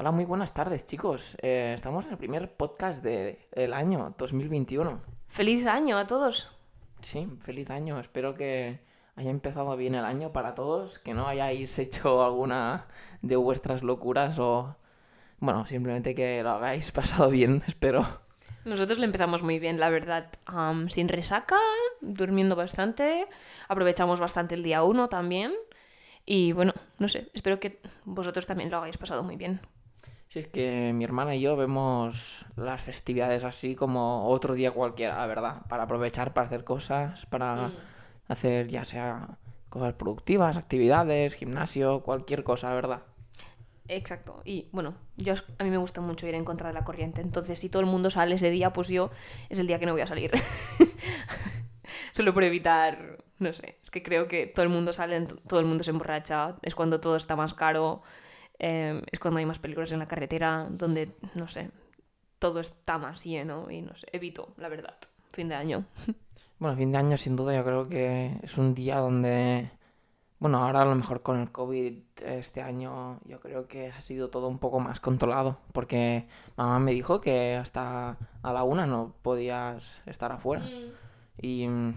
Hola, muy buenas tardes, chicos. Eh, estamos en el primer podcast de- del año 2021. ¡Feliz año a todos! Sí, feliz año. Espero que haya empezado bien el año para todos, que no hayáis hecho alguna de vuestras locuras o... Bueno, simplemente que lo hagáis pasado bien, espero. Nosotros lo empezamos muy bien, la verdad. Sin resaca, durmiendo bastante, aprovechamos bastante el día uno también. Y bueno, no sé, espero que vosotros también lo hagáis pasado muy bien. Si es que mi hermana y yo vemos las festividades así como otro día cualquiera, la verdad, para aprovechar para hacer cosas, para hacer ya sea cosas productivas, actividades, gimnasio, cualquier cosa, la verdad. Exacto. Y bueno, yo a mí me gusta mucho ir en contra de la corriente. Entonces, si todo el mundo sale ese día, pues yo es el día que no voy a salir. Solo por evitar, no sé, es que creo que todo el mundo sale, todo el mundo se emborracha, es cuando todo está más caro, eh, es cuando hay más peligros en la carretera, donde, no sé, todo está más lleno y no sé, evito, la verdad, fin de año. Bueno, fin de año sin duda yo creo que es un día donde, bueno, ahora a lo mejor con el COVID este año yo creo que ha sido todo un poco más controlado, porque mamá me dijo que hasta a la una no podías estar afuera. Y mm,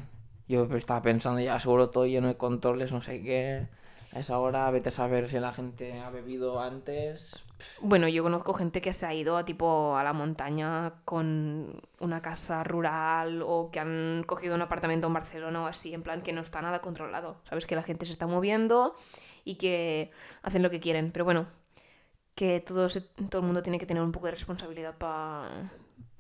yo estaba pensando ya seguro todo lleno de controles, no sé qué. A esa hora vete a saber si la gente ha bebido antes. Bueno, yo conozco gente que se ha ido a tipo a la montaña con una casa rural o que han cogido un apartamento en Barcelona o así, en plan que no está nada controlado. Sabes que la gente se está moviendo y que hacen lo que quieren. Pero bueno, que todo, todo el mundo tiene que tener un poco de responsabilidad para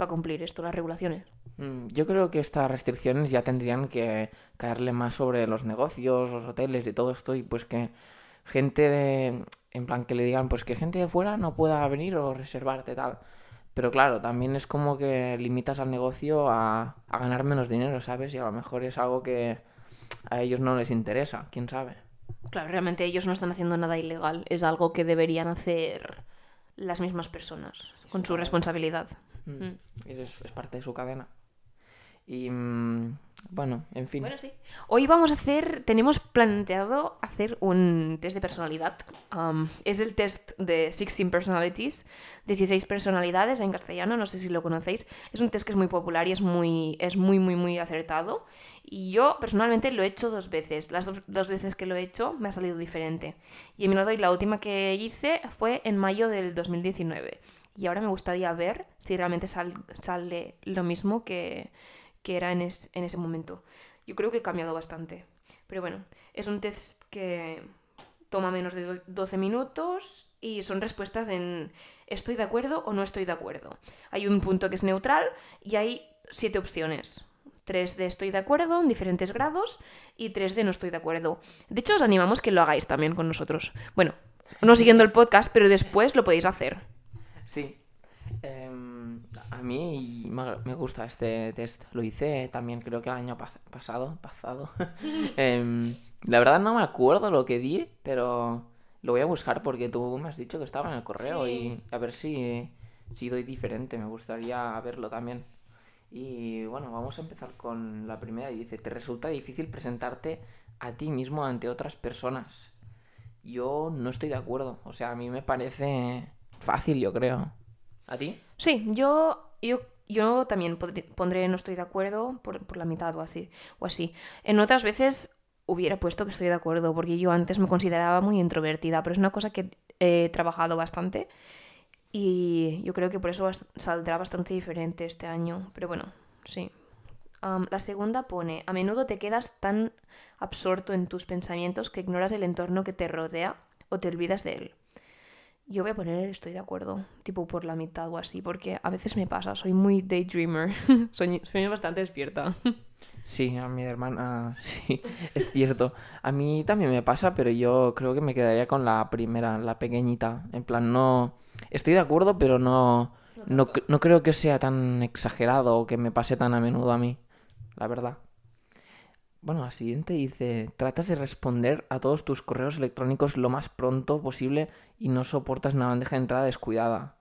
cumplir esto, las regulaciones. Mm, Yo creo que estas restricciones ya tendrían que caerle más sobre los negocios, los hoteles y todo esto, y pues que gente de, en plan que le digan, pues que gente de fuera no pueda venir o reservarte tal. Pero claro, también es como que limitas al negocio a, a ganar menos dinero, ¿sabes? Y a lo mejor es algo que a ellos no les interesa, quién sabe. Claro, realmente ellos no están haciendo nada ilegal, es algo que deberían hacer las mismas personas, con su responsabilidad. Mm, Mm. Es, es parte de su cadena. Y mm, bueno, en fin. Bueno, sí. Hoy vamos a hacer, tenemos planteado hacer un test de personalidad. Am, es el test de 16 personalities, 16 personalidades en castellano, no sé si lo conocéis. Es un test que es muy popular y es muy, es muy, muy, muy acertado. Y yo personalmente lo he hecho dos veces. Las dos, dos veces que lo he hecho me ha salido diferente. Y he mirado y la última que hice fue en mayo del 2019. Y ahora me gustaría ver si realmente sal- sale lo mismo que, que era en, es- en ese momento. Yo creo que ha cambiado bastante. Pero bueno, es un test que toma menos de do- 12 minutos y son respuestas en estoy de acuerdo o no estoy de acuerdo. Hay un punto que es neutral y hay siete opciones. Tres de estoy de acuerdo en diferentes grados y tres de no estoy de acuerdo. De hecho, os animamos que lo hagáis también con nosotros. Bueno, no siguiendo el podcast, pero después lo podéis hacer. Sí. Em, a mí me gusta este test. Lo hice también creo que el año pas- pasado. pasado. Em, la verdad no me acuerdo lo que di, pero lo voy a buscar porque tú me has dicho que estaba en el correo Sí. y a ver si, si doy diferente. Me gustaría verlo también. Y bueno, vamos a empezar con la primera. Y dice, ¿te resulta difícil presentarte a ti mismo ante otras personas? Yo no estoy de acuerdo. O sea, a mí me parece fácil, yo creo. ¿A ti? Sí, yo, yo, yo también pondré no estoy de acuerdo por, por la mitad o así, o así. En otras veces hubiera puesto que estoy de acuerdo, porque yo antes me consideraba muy introvertida, pero es una cosa que he trabajado bastante y yo creo que por eso saldrá bastante diferente este año. Pero bueno, sí. La segunda pone, a menudo te quedas tan absorto en tus pensamientos que ignoras el entorno que te rodea o te olvidas de él. Yo voy a poner estoy de acuerdo, tipo por la mitad o así, porque a veces me pasa, soy muy daydreamer, soy, soy bastante despierta. Sí, a mi hermana, sí, es cierto. A mí también me pasa, pero yo creo que me quedaría con la primera, la pequeñita. En plan, no... Estoy de acuerdo, pero no... No, no creo que sea tan exagerado o que me pase tan a menudo a mí, la verdad. Bueno, la siguiente dice, tratas de responder a todos tus correos electrónicos lo más pronto posible y no soportas una bandeja de entrada descuidada.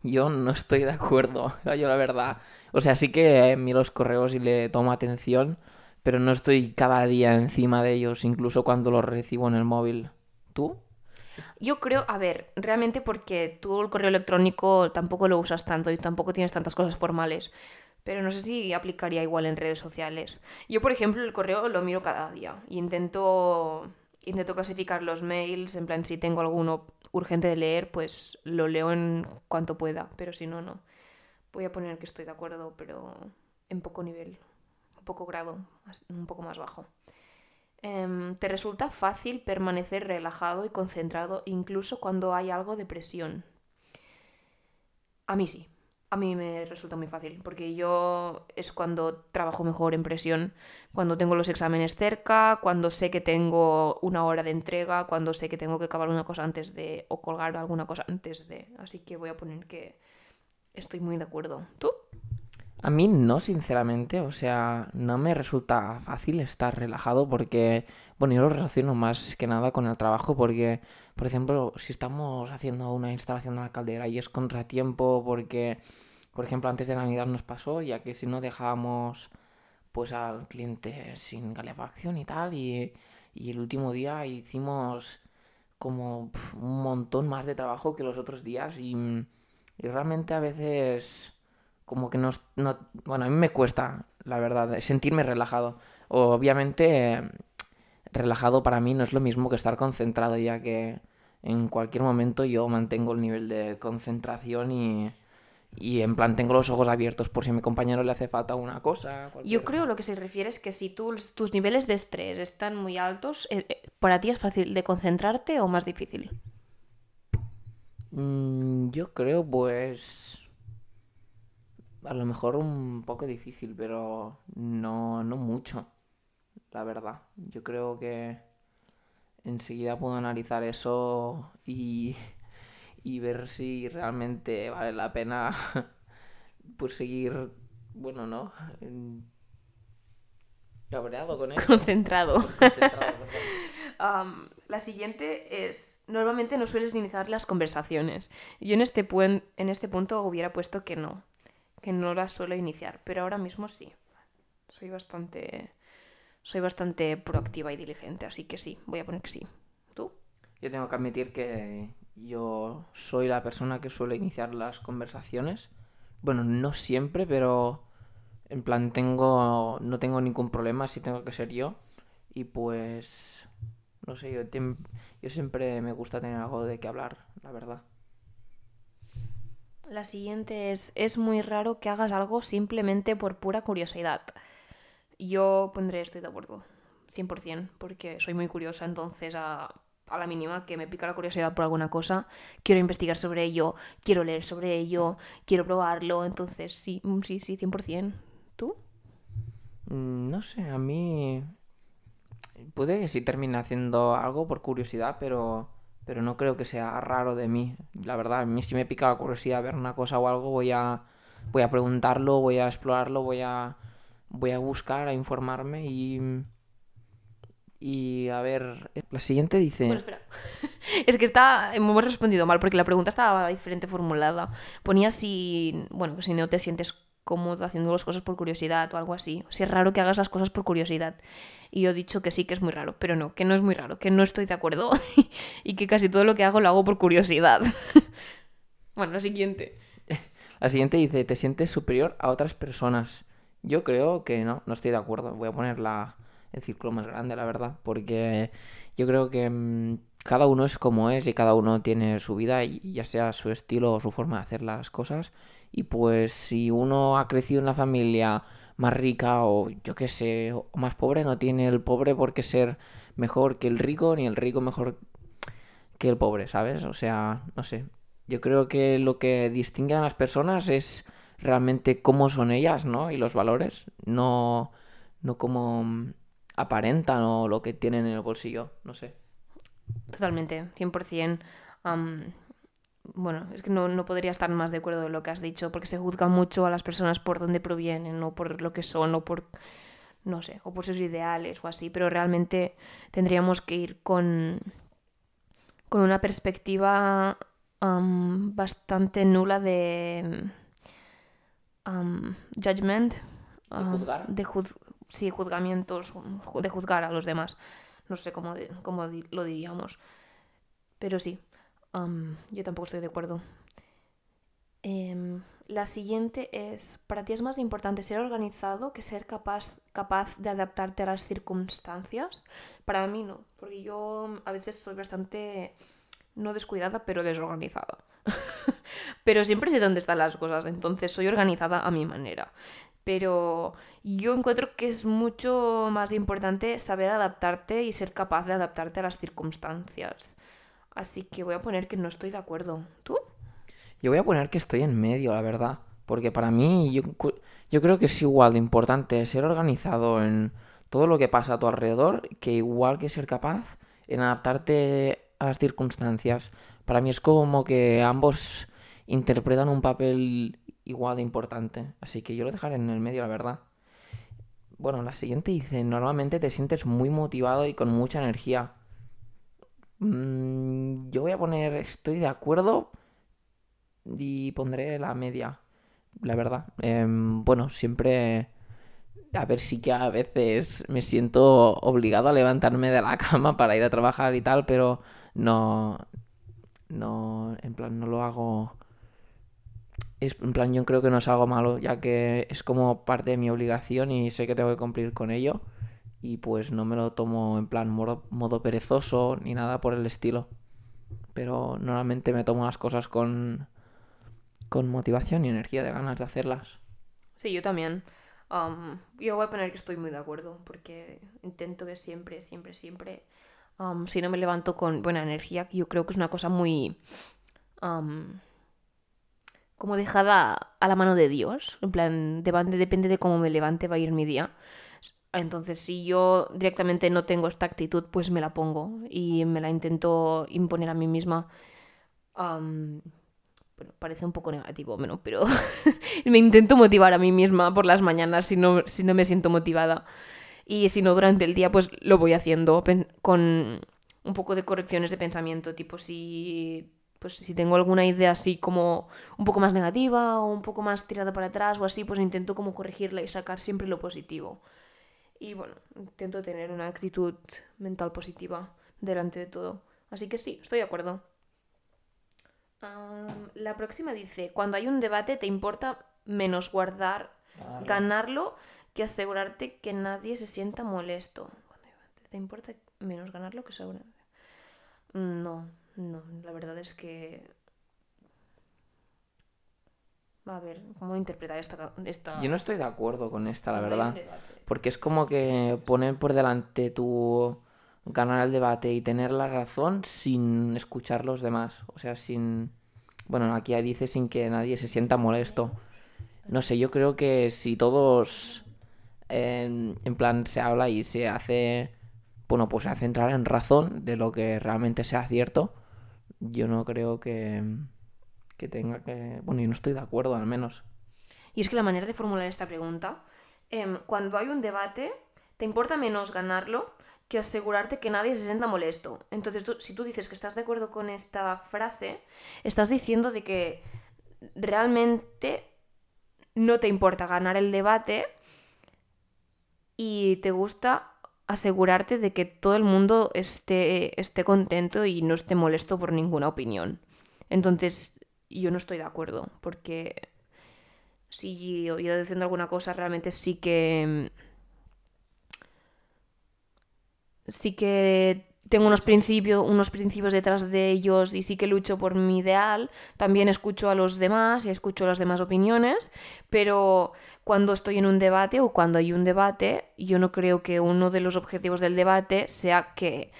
Yo no estoy de acuerdo, yo la verdad. O sea, sí que eh, miro los correos y le tomo atención, pero no estoy cada día encima de ellos, incluso cuando los recibo en el móvil. ¿Tú? Yo creo, a ver, realmente porque tú el correo electrónico tampoco lo usas tanto y tampoco tienes tantas cosas formales. Pero no sé si aplicaría igual en redes sociales. Yo, por ejemplo, el correo lo miro cada día y intento, intento clasificar los mails, en plan, si tengo alguno urgente de leer, pues lo leo en cuanto pueda, pero si no, no. Voy a poner que estoy de acuerdo, pero en poco nivel, un poco grado, un poco más bajo. Em, ¿Te resulta fácil permanecer relajado y concentrado incluso cuando hay algo de presión? A mí sí. A mí me resulta muy fácil, porque yo es cuando trabajo mejor en presión, cuando tengo los exámenes cerca, cuando sé que tengo una hora de entrega, cuando sé que tengo que acabar una cosa antes de, o colgar alguna cosa antes de. Así que voy a poner que estoy muy de acuerdo. ¿Tú? A mí no, sinceramente, o sea, no me resulta fácil estar relajado porque, bueno, yo lo relaciono más que nada con el trabajo porque, por ejemplo, si estamos haciendo una instalación de la caldera y es contratiempo porque, por ejemplo, antes de Navidad nos pasó, ya que si no dejábamos pues al cliente sin calefacción y tal, y, y el último día hicimos como un montón más de trabajo que los otros días y, y realmente a veces como que no, Bueno, a mí me cuesta, la verdad, sentirme relajado. Obviamente, relajado para mí no es lo mismo que estar concentrado, ya que en cualquier momento yo mantengo el nivel de concentración y, y en plan tengo los ojos abiertos por si a mi compañero le hace falta una cosa. Yo creo lo que se refiere es que si tú, tus niveles de estrés están muy altos, eh, eh, ¿para ti es fácil de concentrarte o más difícil? Mm, yo creo pues a lo mejor un poco difícil, pero no, no mucho, la verdad. Yo creo que enseguida puedo analizar eso y, y ver si realmente vale la pena pues seguir, bueno, ¿no? Cabreado con eso. Concentrado. la siguiente es, normalmente no sueles iniciar las conversaciones. Yo en este, en este punto hubiera puesto que no que no la suelo iniciar, pero ahora mismo sí. Soy bastante soy bastante proactiva y diligente, así que sí, voy a poner que sí. ¿Tú? Yo tengo que admitir que yo soy la persona que suele iniciar las conversaciones. Bueno, no siempre, pero en plan tengo no tengo ningún problema si tengo que ser yo y pues no sé, yo, yo siempre me gusta tener algo de qué hablar, la verdad. La siguiente es, es muy raro que hagas algo simplemente por pura curiosidad. Yo pondré estoy de acuerdo, 100%, porque soy muy curiosa, entonces a, a la mínima que me pica la curiosidad por alguna cosa, quiero investigar sobre ello, quiero leer sobre ello, quiero probarlo, entonces sí, mm, sí, sí, 100%. ¿Tú? Mm, no sé, a mí puede que sí termine haciendo algo por curiosidad, pero pero no creo que sea raro de mí. La verdad, a mí si me pica la curiosidad ver una cosa o algo, voy a, voy a preguntarlo, voy a explorarlo, voy a, voy a buscar, a informarme y... Y a ver, la siguiente dice... Bueno, espera. es que está, hemos respondido mal porque la pregunta estaba diferente formulada. Ponía si, bueno, si no te sientes cómodo haciendo las cosas por curiosidad o algo así. Si es raro que hagas las cosas por curiosidad. Y yo he dicho que sí, que es muy raro, pero no, que no es muy raro, que no estoy de acuerdo y que casi todo lo que hago lo hago por curiosidad. bueno, la siguiente. La siguiente dice, ¿te sientes superior a otras personas? Yo creo que no, no estoy de acuerdo. Voy a poner la, el círculo más grande, la verdad, porque yo creo que mm, cada uno es como es y cada uno tiene su vida, y ya sea su estilo o su forma de hacer las cosas. Y pues si uno ha crecido en la familia más rica o yo qué sé, o más pobre, no tiene el pobre por qué ser mejor que el rico, ni el rico mejor que el pobre, ¿sabes? O sea, no sé. Yo creo que lo que distingue a las personas es realmente cómo son ellas, ¿no? Y los valores, no, no cómo aparentan o lo que tienen en el bolsillo, no sé. Totalmente, 100% bueno, es que no, podría estar más de acuerdo de lo que has dicho, porque se juzga mucho a las personas por dónde provienen, o por lo que son, o por, no sé, o por sus ideales o así, pero realmente tendríamos que ir con, con una perspectiva bastante nula de judgment, de juzgar, sí, juzgamientos, de juzgar a los demás, no sé cómo, cómo lo diríamos. Pero sí, yo tampoco estoy de acuerdo. Em, la siguiente es, para ti es más importante ser organizado que ser capaz, capaz de adaptarte a las circunstancias. Para mí no, porque yo a veces soy bastante, no descuidada, pero desorganizada. pero siempre sé dónde están las cosas, entonces soy organizada a mi manera. Pero yo encuentro que es mucho más importante saber adaptarte y ser capaz de adaptarte a las circunstancias. Así que voy a poner que no estoy de acuerdo. ¿Tú? Yo voy a poner que estoy en medio, la verdad. Porque para mí yo, yo creo que es igual de importante ser organizado en todo lo que pasa a tu alrededor que igual que ser capaz en adaptarte a las circunstancias. Para mí es como que ambos interpretan un papel igual de importante. Así que yo lo dejaré en el medio, la verdad. Bueno, la siguiente dice, normalmente te sientes muy motivado y con mucha energía. Mm, yo voy a poner estoy de acuerdo y pondré la media, la verdad. Em, bueno, siempre... A ver, sí que a veces me siento obligado a levantarme de la cama para ir a trabajar y tal, pero no... No, en plan, no lo hago... En plan, yo creo que no es algo malo, ya que es como parte de mi obligación y sé que tengo que cumplir con ello. Y pues no me lo tomo en plan modo, modo perezoso ni nada por el estilo. Pero normalmente me tomo las cosas con, con motivación y energía de ganas de hacerlas. Sí, yo también. Am, yo voy a poner que estoy muy de acuerdo, porque intento que siempre, siempre, siempre, am, si no me levanto con buena energía, yo creo que es una cosa muy am, como dejada a la mano de Dios. En plan, depende de cómo me levante va a ir mi día. Entonces, si yo directamente no tengo esta actitud, pues me la pongo y me la intento imponer a mí misma. Am, bueno, parece un poco negativo, bueno, pero me intento motivar a mí misma por las mañanas si no, si no me siento motivada. Y si no durante el día, pues lo voy haciendo con un poco de correcciones de pensamiento, tipo si, pues, si tengo alguna idea así como un poco más negativa o un poco más tirada para atrás o así, pues intento como corregirla y sacar siempre lo positivo. Y bueno, intento tener una actitud mental positiva delante de todo. Así que sí, estoy de acuerdo. La próxima dice, cuando hay un debate te importa menos guardar, ganarlo, que asegurarte que nadie se sienta molesto. ¿Te importa menos ganarlo que asegurar? No, no, la verdad es que... A ver, ¿cómo interpretar esta... esta... Yo no estoy de acuerdo con esta, la verdad. Porque es como que poner por delante tu ganar el debate y tener la razón sin escuchar los demás. O sea, sin... Bueno, aquí dice sin que nadie se sienta molesto. No sé, yo creo que si todos en, en plan se habla y se hace... Bueno, pues se hace entrar en razón de lo que realmente sea cierto. Yo no creo que... Que tenga que... Bueno, yo no estoy de acuerdo al menos. Y es que la manera de formular esta pregunta, em, cuando hay un debate, te importa menos ganarlo que asegurarte que nadie se sienta molesto. Entonces, tú- si tú dices que estás de acuerdo con esta frase, estás diciendo de que realmente no te importa ganar el debate y te gusta asegurarte de que todo el mundo esté, esté contento y no esté molesto por ninguna opinión. Entonces, yo no estoy de acuerdo, porque si yo, diciendo alguna cosa, realmente sí que. Sí que tengo unos principios, unos principios detrás de ellos y sí que lucho por mi ideal. También escucho a los demás y escucho las demás opiniones, pero cuando estoy en un debate o cuando hay un debate, yo no creo que uno de los objetivos del debate sea que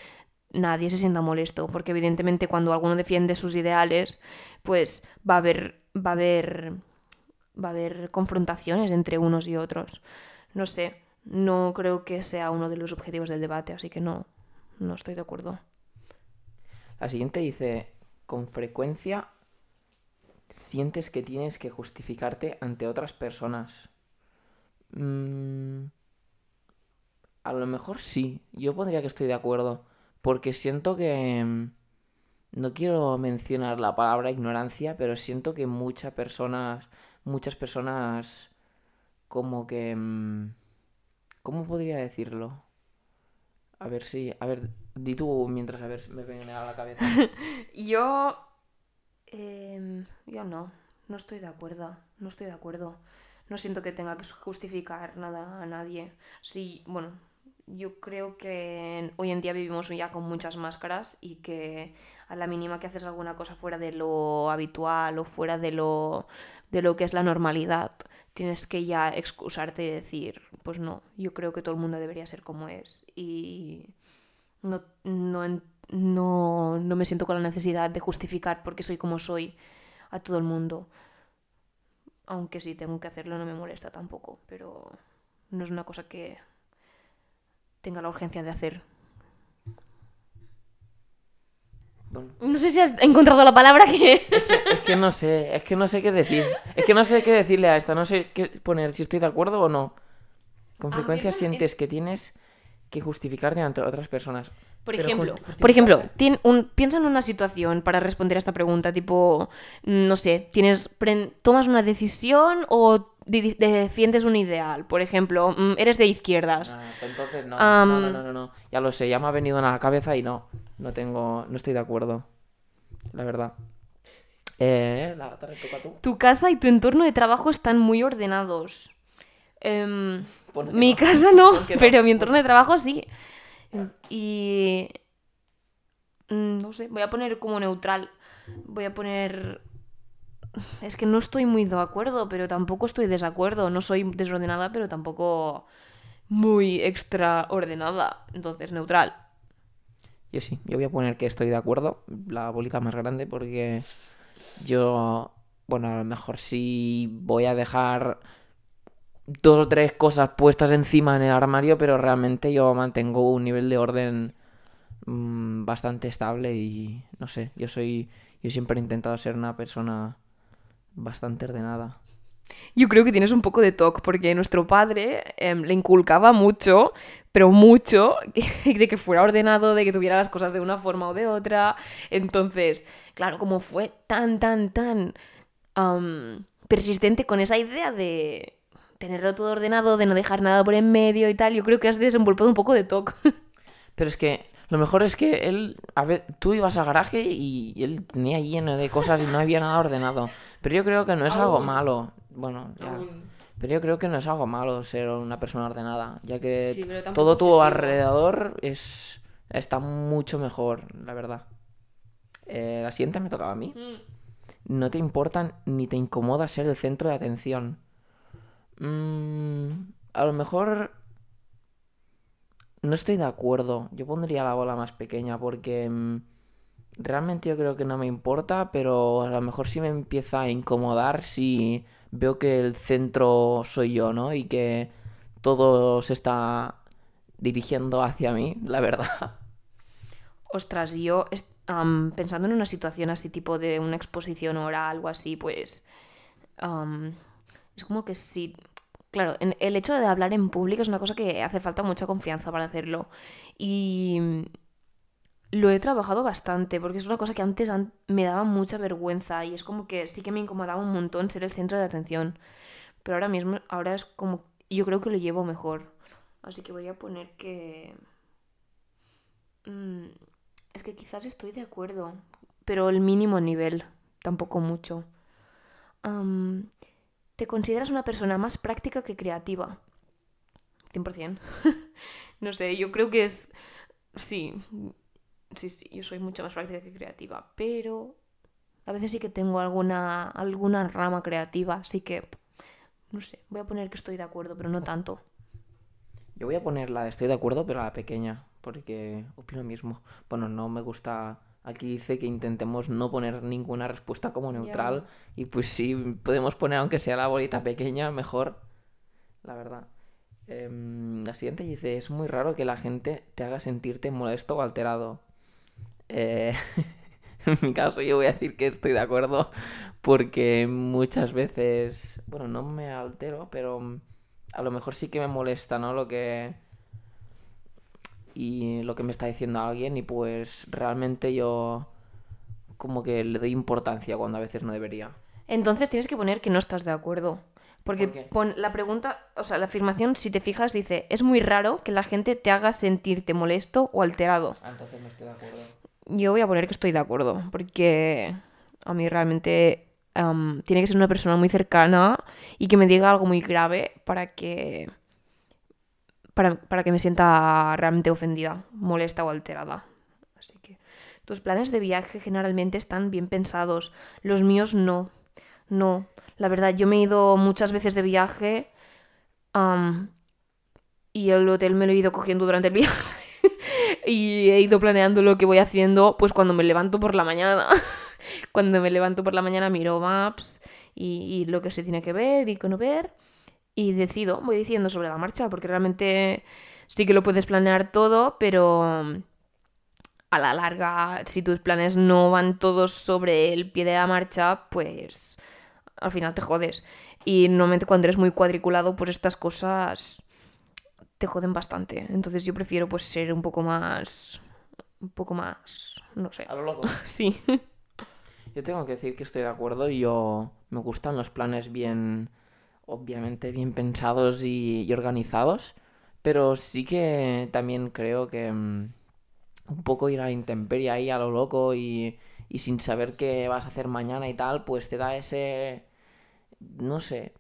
nadie se sienta molesto, porque evidentemente cuando alguno defiende sus ideales, pues va a haber, va a haber, va a haber confrontaciones entre unos y otros. No sé, no creo que sea uno de los objetivos del debate, así que no, no estoy de acuerdo. La siguiente dice, con frecuencia sientes que tienes que justificarte ante otras personas. Mm, a lo mejor sí, yo pondría que estoy de acuerdo, porque siento que... mm, No quiero mencionar la palabra ignorancia, pero siento que muchas personas, muchas personas como que... mm, ¿Cómo podría decirlo? A ver si, a ver, Di tú mientras a ver, me viene a la cabeza. Yo. em, yo no. No estoy de acuerdo. No estoy de acuerdo. No siento que tenga que justificar nada a nadie. Sí, bueno, yo creo que hoy en día vivimos ya con muchas máscaras y que a la mínima que haces alguna cosa fuera de lo habitual o fuera de lo, de lo que es la normalidad, tienes que ya excusarte y decir, pues no, yo creo que todo el mundo debería ser como es. Y no, no, no, no me siento con la necesidad de justificar por qué soy como soy a todo el mundo. Aunque si tengo que hacerlo no me molesta tampoco, pero no es una cosa que tenga la urgencia de hacer. Bueno, No sé si has encontrado la palabra que... es que no sé, es que no sé qué decir. Es que no sé qué decirle a esta, no sé qué poner, si estoy de acuerdo o no. Con Ah, frecuencia sientes que tienes que justificarte ante otras personas. Por Pero ejemplo, por ejemplo, justificarse. tien- un- piensa en una situación para responder a esta pregunta, tipo, mm, no sé, tienes, tomas una decisión o defiendes un ideal. Por ejemplo, mm, eres de izquierdas. Ah, pues entonces no, Am, no, no, no, no, no. Ya lo sé, ya me ha venido a la cabeza y no. No tengo, no estoy de acuerdo. La verdad. Eh, la toca tú. Tu casa y tu entorno de trabajo están muy ordenados. Em, que mi no. casa no. pero mi entorno de trabajo sí. Y... mm, No sé, voy a poner como neutral. Voy a poner... Es que no estoy muy de acuerdo, pero tampoco estoy desacuerdo. No soy desordenada, pero tampoco muy extraordenada. Entonces, neutral. Yo sí, yo voy a poner que estoy de acuerdo, la bolita más grande, porque yo, bueno, a lo mejor sí voy a dejar dos o tres cosas puestas encima en el armario, pero realmente yo mantengo un nivel de orden mm, bastante estable y no sé, yo soy, yo siempre he intentado ser una persona bastante ordenada. Yo creo que tienes un poco de TOC, porque nuestro padre em, le inculcaba mucho, pero mucho, de que fuera ordenado, de que tuviera las cosas de una forma o de otra. Entonces, claro, como fue tan, tan, tan persistente con esa idea de tenerlo todo ordenado, de no dejar nada por en medio y tal, yo creo que has desenvolvido un poco de TOC. Pero es que lo mejor es que él, a ver, tú ibas al garaje y él tenía lleno de cosas y no había nada ordenado. Pero yo creo que no es algo malo. Bueno, ya. Pero yo creo que no es algo malo ser una persona ordenada, ya que Sí, todo tu alrededor es está mucho mejor, la verdad. Eh, la siguiente me tocaba a mí. No te importan ni te incomoda ser el centro de atención. Mm, a lo mejor no estoy de acuerdo. Yo pondría la bola más pequeña porque mm, realmente yo creo que no me importa, pero a lo mejor sí me empieza a incomodar si veo que el centro soy yo, ¿no? Y que todo se está dirigiendo hacia mí, la verdad. Ostras, yo pensando en una situación así, tipo de una exposición oral o así, pues. Es como que sí. Claro, en- el hecho de hablar en público es una cosa que hace falta mucha confianza para hacerlo. Y lo he trabajado bastante, porque es una cosa que antes an- me daba mucha vergüenza y es como que sí que me incomodaba un montón ser el centro de atención. Pero ahora mismo, ahora es como. Yo creo que lo llevo mejor. Así que voy a poner que. Mm, es que quizás estoy de acuerdo, pero el mínimo nivel, tampoco mucho. ¿Te consideras una persona más práctica que creativa? 100%. no sé, yo creo que es... Sí, sí, sí, yo soy mucho más práctica que creativa, pero a veces sí que tengo alguna, alguna rama creativa, así que... No sé, voy a poner que estoy de acuerdo, pero no tanto. Yo voy a poner la de estoy de acuerdo, pero la pequeña, porque opino mismo. Bueno, no me gusta. Aquí dice que intentemos no poner ninguna respuesta como neutral. Y pues sí, podemos poner aunque sea la bolita pequeña, mejor. La verdad. Em, la siguiente dice, es muy raro que la gente te haga sentirte molesto o alterado. Eh, en mi caso yo voy a decir que estoy de acuerdo porque muchas veces, bueno, no me altero, pero a lo mejor sí que me molesta, ¿no? Lo que... Y lo que me está diciendo alguien y pues realmente yo como que le doy importancia cuando a veces no debería. Entonces tienes que poner que no estás de acuerdo. Porque ¿Por qué? pon la pregunta, o sea, la afirmación, si te fijas, dice, es muy raro que la gente te haga sentirte molesto o alterado. Ah, entonces no estoy de acuerdo. Yo voy a poner que estoy de acuerdo, porque a mí realmente tiene que ser una persona muy cercana y que me diga algo muy grave para que para, para que me sienta realmente ofendida, molesta o alterada. Así que tus planes de viaje generalmente están bien pensados, los míos no. No, la verdad, yo me he ido muchas veces de viaje y el hotel me lo he ido cogiendo durante el viaje y he ido planeando lo que voy haciendo pues cuando me levanto por la mañana. cuando me levanto por la mañana miro maps y, y lo que se tiene que ver y que no ver y decido, voy diciendo sobre la marcha porque realmente sí que lo puedes planear todo, pero a la larga, si tus planes no van todos sobre el pie de la marcha, pues al final te jodes. Y normalmente cuando eres muy cuadriculado, pues estas cosas te joden bastante. Entonces yo prefiero pues ser un poco más... Un poco más... No sé. A lo loco. Sí. Yo tengo que decir que estoy de acuerdo y yo me gustan los planes bien, obviamente bien pensados y, y organizados, pero sí que también creo que mm, un poco ir a la intemperie ahí a lo loco y, y sin saber qué vas a hacer mañana y tal, pues te da ese, no sé,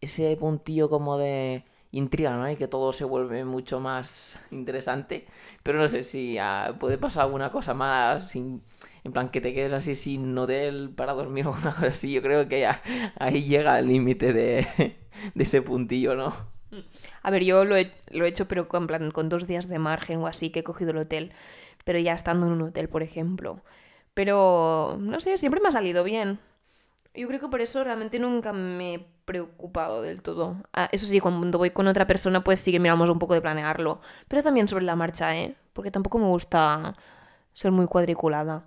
ese puntillo como de intriga, ¿no? Y que todo se vuelve mucho más interesante. Pero no sé si ah, puede pasar alguna cosa mala, sin, en plan que te quedes así sin hotel para dormir o alguna cosa así. Yo creo que ya, ahí llega el límite de, de ese puntillo, ¿no? A ver, yo lo he, hecho, pero con, plan, con dos días de margen o así, que he cogido el hotel. Pero ya estando en un hotel, por ejemplo. Pero, no sé, siempre me ha salido bien. Yo creo que por eso realmente nunca me he preocupado del todo. Ah, eso sí, cuando voy con otra persona, pues sí que miramos un poco de planearlo. Pero también sobre la marcha, ¿eh? Porque tampoco me gusta ser muy cuadriculada.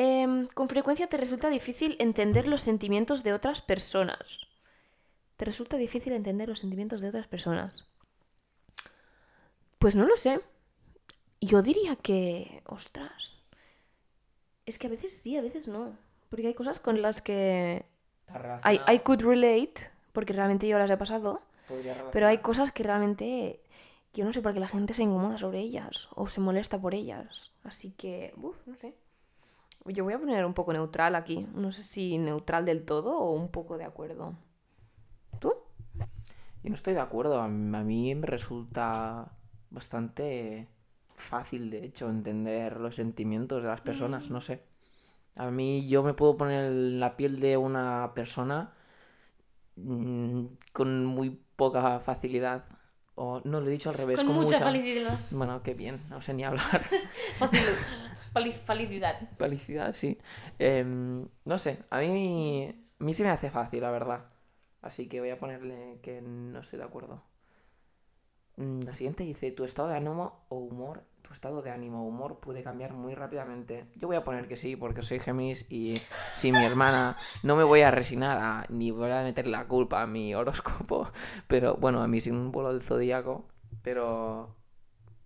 Em, con frecuencia te resulta difícil entender los sentimientos de otras personas. Te resulta difícil entender los sentimientos de otras personas. Pues no lo sé. Yo diría que... Ostras. Es que a veces sí, a veces no. Porque hay cosas con las que I, I could relate, porque realmente yo las he pasado, pero hay cosas que realmente yo no sé por qué la gente se incomoda sobre ellas o se molesta por ellas. Así que, uf, no sé. Yo voy a poner un poco neutral aquí. No sé si neutral del todo o un poco de acuerdo. ¿Tú? Yo no estoy de acuerdo. A mí, me resulta bastante fácil, de hecho, entender los sentimientos de las personas. No sé. A mí yo me puedo poner en la piel de una persona mm, con muy poca facilidad. O no, lo he dicho al revés. Con, con mucha, felicidad. Bueno, qué bien, no sé ni hablar. Felicidad. Felicidad, sí. Em, no sé, a mí, a mí se me hace fácil, la verdad. Así que voy a ponerle que no estoy de acuerdo. Mm, La siguiente dice, tu estado de ánimo o humor, tu estado de ánimo o humor puede cambiar muy rápidamente. Yo voy a poner que sí, porque soy Géminis y si mi hermana no me voy a resignar a, ni voy a meter la culpa a mi horóscopo, pero bueno, a mi símbolo del zodíaco, pero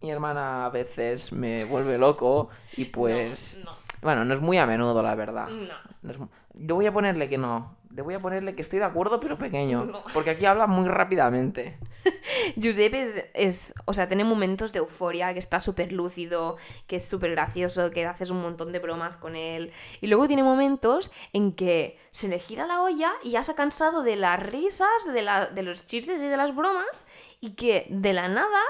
mi hermana a veces me vuelve loco y pues... No, Bueno, no es muy a menudo, la verdad. no, no. No es Yo voy a ponerle que no. Le voy a ponerle que estoy de acuerdo, pero pequeño. No. Porque aquí habla muy rápidamente. Josep es, es- o sea, tiene momentos de euforia, que está súper lúcido, que es súper gracioso, que haces un montón de bromas con él. Y luego tiene momentos en que se le gira la olla y ya se ha cansado de las risas, de, la- de los chistes y de las bromas, y que de la nada,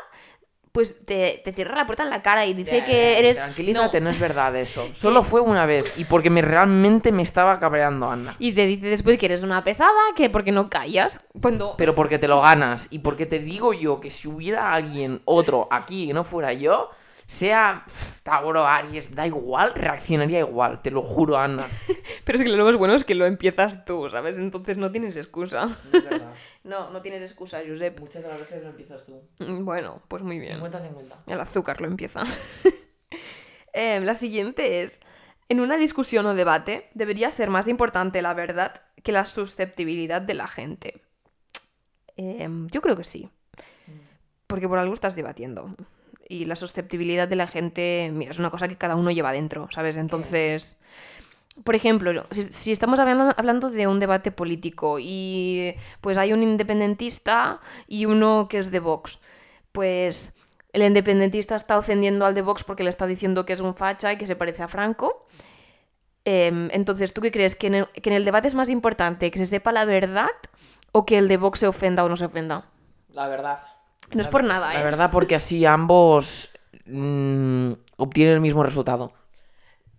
pues te, te cierra la puerta en la cara y dice que eres... Tranquilízate, no. no. es verdad eso. Solo fue una vez. Y porque me realmente me estaba cabreando, Ana. Y te dice después que eres una pesada, que porque no callas. Cuando... Pero porque te lo ganas. Y porque te digo yo que si hubiera alguien otro aquí que no fuera yo, sea Tauro, Aries, da igual, reaccionaría igual. Te lo juro, Ana. Pero es que lo más bueno es que lo empiezas tú, ¿sabes? Entonces no tienes excusa. No. No, no tienes excusa, Josep. Muchas de las veces lo empiezas tú. Mm, Bueno, pues muy bien. 50-50. El azúcar lo empieza. Eh, la siguiente es, en una discusión o debate debería ser más importante la verdad que la susceptibilidad de la gente. Em, yo creo que sí. Porque por algo estás debatiendo. Y la susceptibilidad de la gente, mira, es una cosa que cada uno lleva dentro, ¿sabes? Entonces, por ejemplo, si, estamos hablando, hablando de un debate político y pues hay un independentista y uno que es de Vox, pues el independentista está ofendiendo al de Vox porque le está diciendo que es un facha y que se parece a Franco. Em, entonces, ¿tú qué crees? ¿Que en, el, ¿Que en el debate es más importante que se sepa la verdad o que el de Vox se ofenda o no se ofenda? La verdad. No es por nada, La ¿eh? verdad, porque así ambos mm, obtienen el mismo resultado.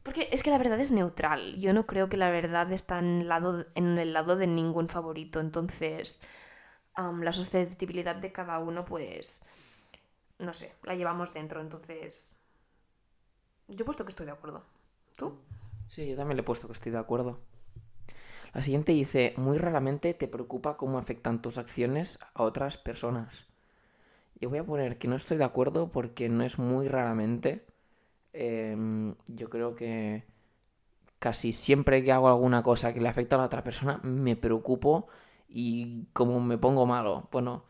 Porque es que la verdad es neutral. Yo no creo que la verdad está en el lado, en el lado de ningún favorito. Entonces, la susceptibilidad de cada uno, pues, no sé, la llevamos dentro. Entonces, yo he puesto que estoy de acuerdo. ¿Tú? Sí, yo también le he puesto que estoy de acuerdo. La siguiente dice, muy raramente te preocupa cómo afectan tus acciones a otras personas. Yo voy a poner que no estoy de acuerdo porque no es muy raramente. Em, yo creo que casi siempre que hago alguna cosa que le afecta a la otra persona, me preocupo y como me pongo malo. Bueno,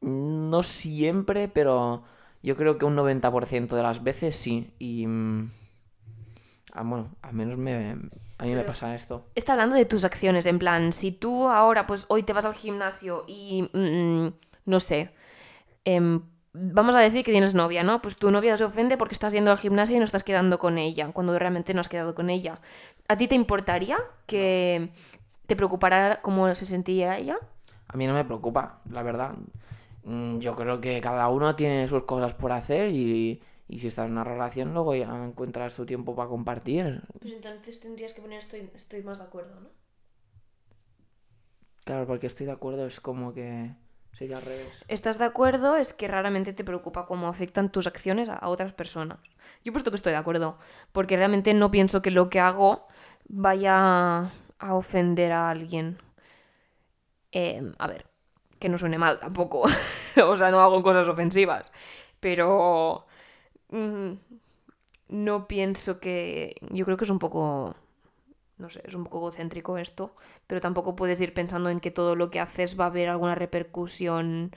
no siempre, pero yo creo que un 90% de las veces sí. Y... mm, ah, bueno, al menos me, a mí me pasa esto. Está hablando de tus acciones, en plan, si tú ahora, pues hoy te vas al gimnasio y, mm, no sé, em, vamos a decir que tienes novia, ¿no? Pues tu novia se ofende porque estás yendo al gimnasio y no estás quedando con ella, cuando realmente no has quedado con ella. ¿A ti te importaría que te preocupara cómo se sentía ella? A mí no me preocupa, la verdad. Mm, Yo creo que cada uno tiene sus cosas por hacer y, y si estás en una relación, luego ya encuentras tu tiempo para compartir. Pues entonces tendrías que poner estoy, estoy más de acuerdo, ¿no? Claro, porque estoy de acuerdo, es como que sería al revés. ¿Estás de acuerdo? Es que raramente te preocupa cómo afectan tus acciones a, otras personas. Yo puesto que estoy de acuerdo, porque realmente no pienso que lo que hago vaya a ofender a alguien. Eh, a ver, que no suene mal tampoco. o sea, no hago cosas ofensivas. Pero mm, no pienso que... Yo creo que es un poco... No sé, es un poco egocéntrico esto, pero tampoco puedes ir pensando en que todo lo que haces va a haber alguna repercusión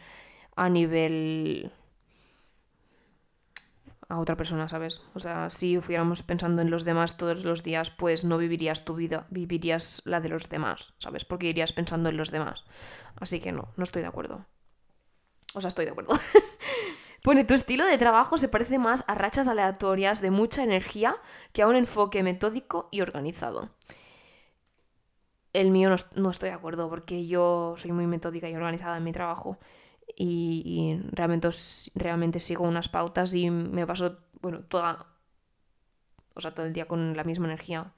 a nivel a otra persona, ¿sabes? O sea, si fuéramos pensando en los demás todos los días, pues no vivirías tu vida, vivirías la de los demás, ¿sabes? Porque irías pensando en los demás. Así que no, no estoy de acuerdo. O sea, estoy de acuerdo. Pone, tu estilo de trabajo se parece más a rachas aleatorias de mucha energía que a un enfoque metódico y organizado. El mío no, no estoy de acuerdo porque yo soy muy metódica y organizada en mi trabajo y, realmente, realmente sigo unas pautas y me paso, bueno, toda, o sea, todo el día con la misma energía.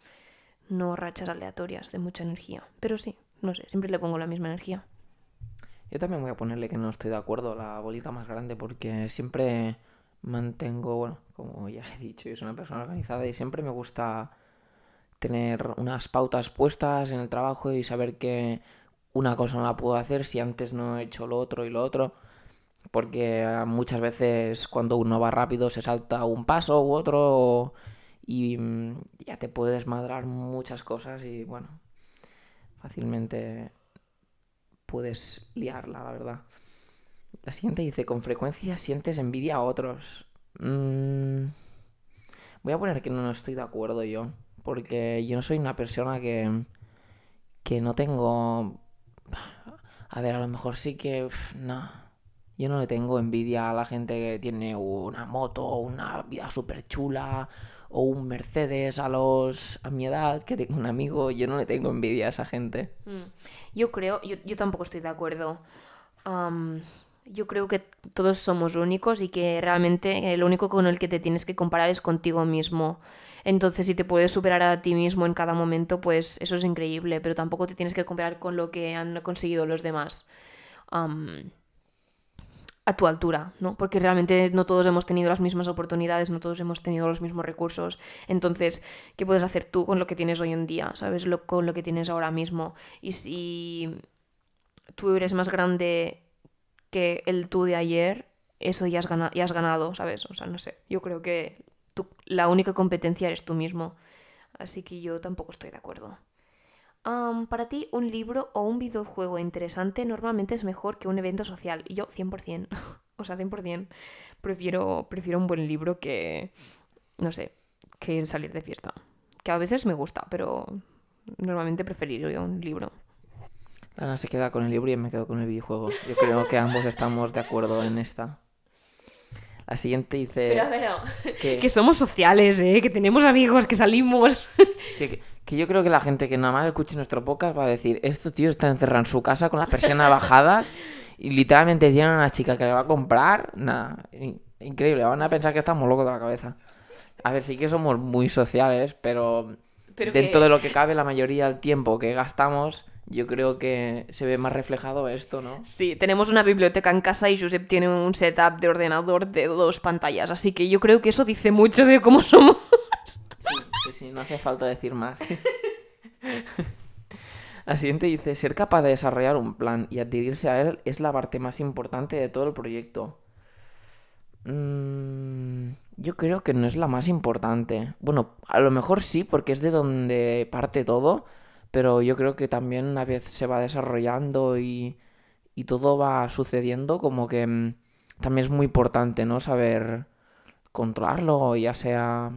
No rachas aleatorias de mucha energía. Pero sí, no sé, siempre le pongo la misma energía. Yo también voy a ponerle que no estoy de acuerdo, la bolita más grande, porque siempre mantengo, bueno, como ya he dicho, yo soy una persona organizada y siempre me gusta tener unas pautas puestas en el trabajo y saber que una cosa no la puedo hacer si antes no he hecho lo otro y lo otro. Porque ah, muchas veces cuando uno va rápido se salta un paso u otro y mm, ya te puede desmadrar muchas cosas y bueno, fácilmente puedes liarla, la verdad. La siguiente dice, con frecuencia sientes envidia a otros. Mm, Voy a poner que no estoy de acuerdo yo, porque yo no soy una persona que, que no tengo... A ver, a lo mejor sí que... no. Yo no le tengo envidia a la gente que tiene una moto, una vida súper chula, o un Mercedes a los... a mi edad, que tengo un amigo, yo no le tengo envidia a esa gente. Mm. Yo creo, yo, yo tampoco estoy de acuerdo. Am, yo creo que todos somos únicos y que realmente el único con el que te tienes que comparar es contigo mismo. Entonces, si te puedes superar a ti mismo en cada momento, pues eso es increíble, pero tampoco te tienes que comparar con lo que han conseguido los demás. A tu altura, ¿no? Porque realmente no todos hemos tenido las mismas oportunidades, no todos hemos tenido los mismos recursos. Entonces, ¿qué puedes hacer tú con lo que tienes hoy en día? ¿Sabes? Lo, con lo que tienes ahora mismo. Y si tú eres más grande que el tú de ayer, eso ya has, gana- ya has ganado, ¿sabes? O sea, no sé. Yo creo que tú- la única competencia eres tú mismo. Así que yo tampoco estoy de acuerdo. Am, para ti, un libro o un videojuego interesante normalmente es mejor que un evento social. Y yo, 100%. o sea, 100%. Prefiero, prefiero un buen libro que, no sé, que salir de fiesta. que a veces me gusta, pero normalmente preferiría un libro. Ana se queda con el libro y me quedo con el videojuego. Yo creo que ambos estamos de acuerdo en esta. La siguiente dice Pero, pero, que, que somos sociales, ¿eh? Que tenemos amigos, que salimos. que- que yo creo que la gente que nada más escuche nuestro podcast va a decir, estos tíos están encerrados en su casa con las persianas bajadas y literalmente tienen a una chica que le va a comprar. Nada, in- increíble, van a pensar que estamos locos de la cabeza. A ver, sí que somos muy sociales, pero, Pero dentro de lo que cabe la mayoría del tiempo que gastamos, yo creo que se ve más reflejado esto, ¿no? Sí, tenemos una biblioteca en casa y Josep tiene un setup de ordenador de dos pantallas, así que yo creo que eso dice mucho de cómo somos. Sí, sí, sí, no hace falta decir más. La siguiente dice, ser capaz de desarrollar un plan y adherirse a él es la parte más importante de todo el proyecto. Mm, yo creo que no es la más importante. Bueno, a lo mejor sí, porque es de donde parte todo, pero yo creo que también una vez se va desarrollando y, y todo va sucediendo, como que mm, también es muy importante, ¿no? Saber controlarlo, ya sea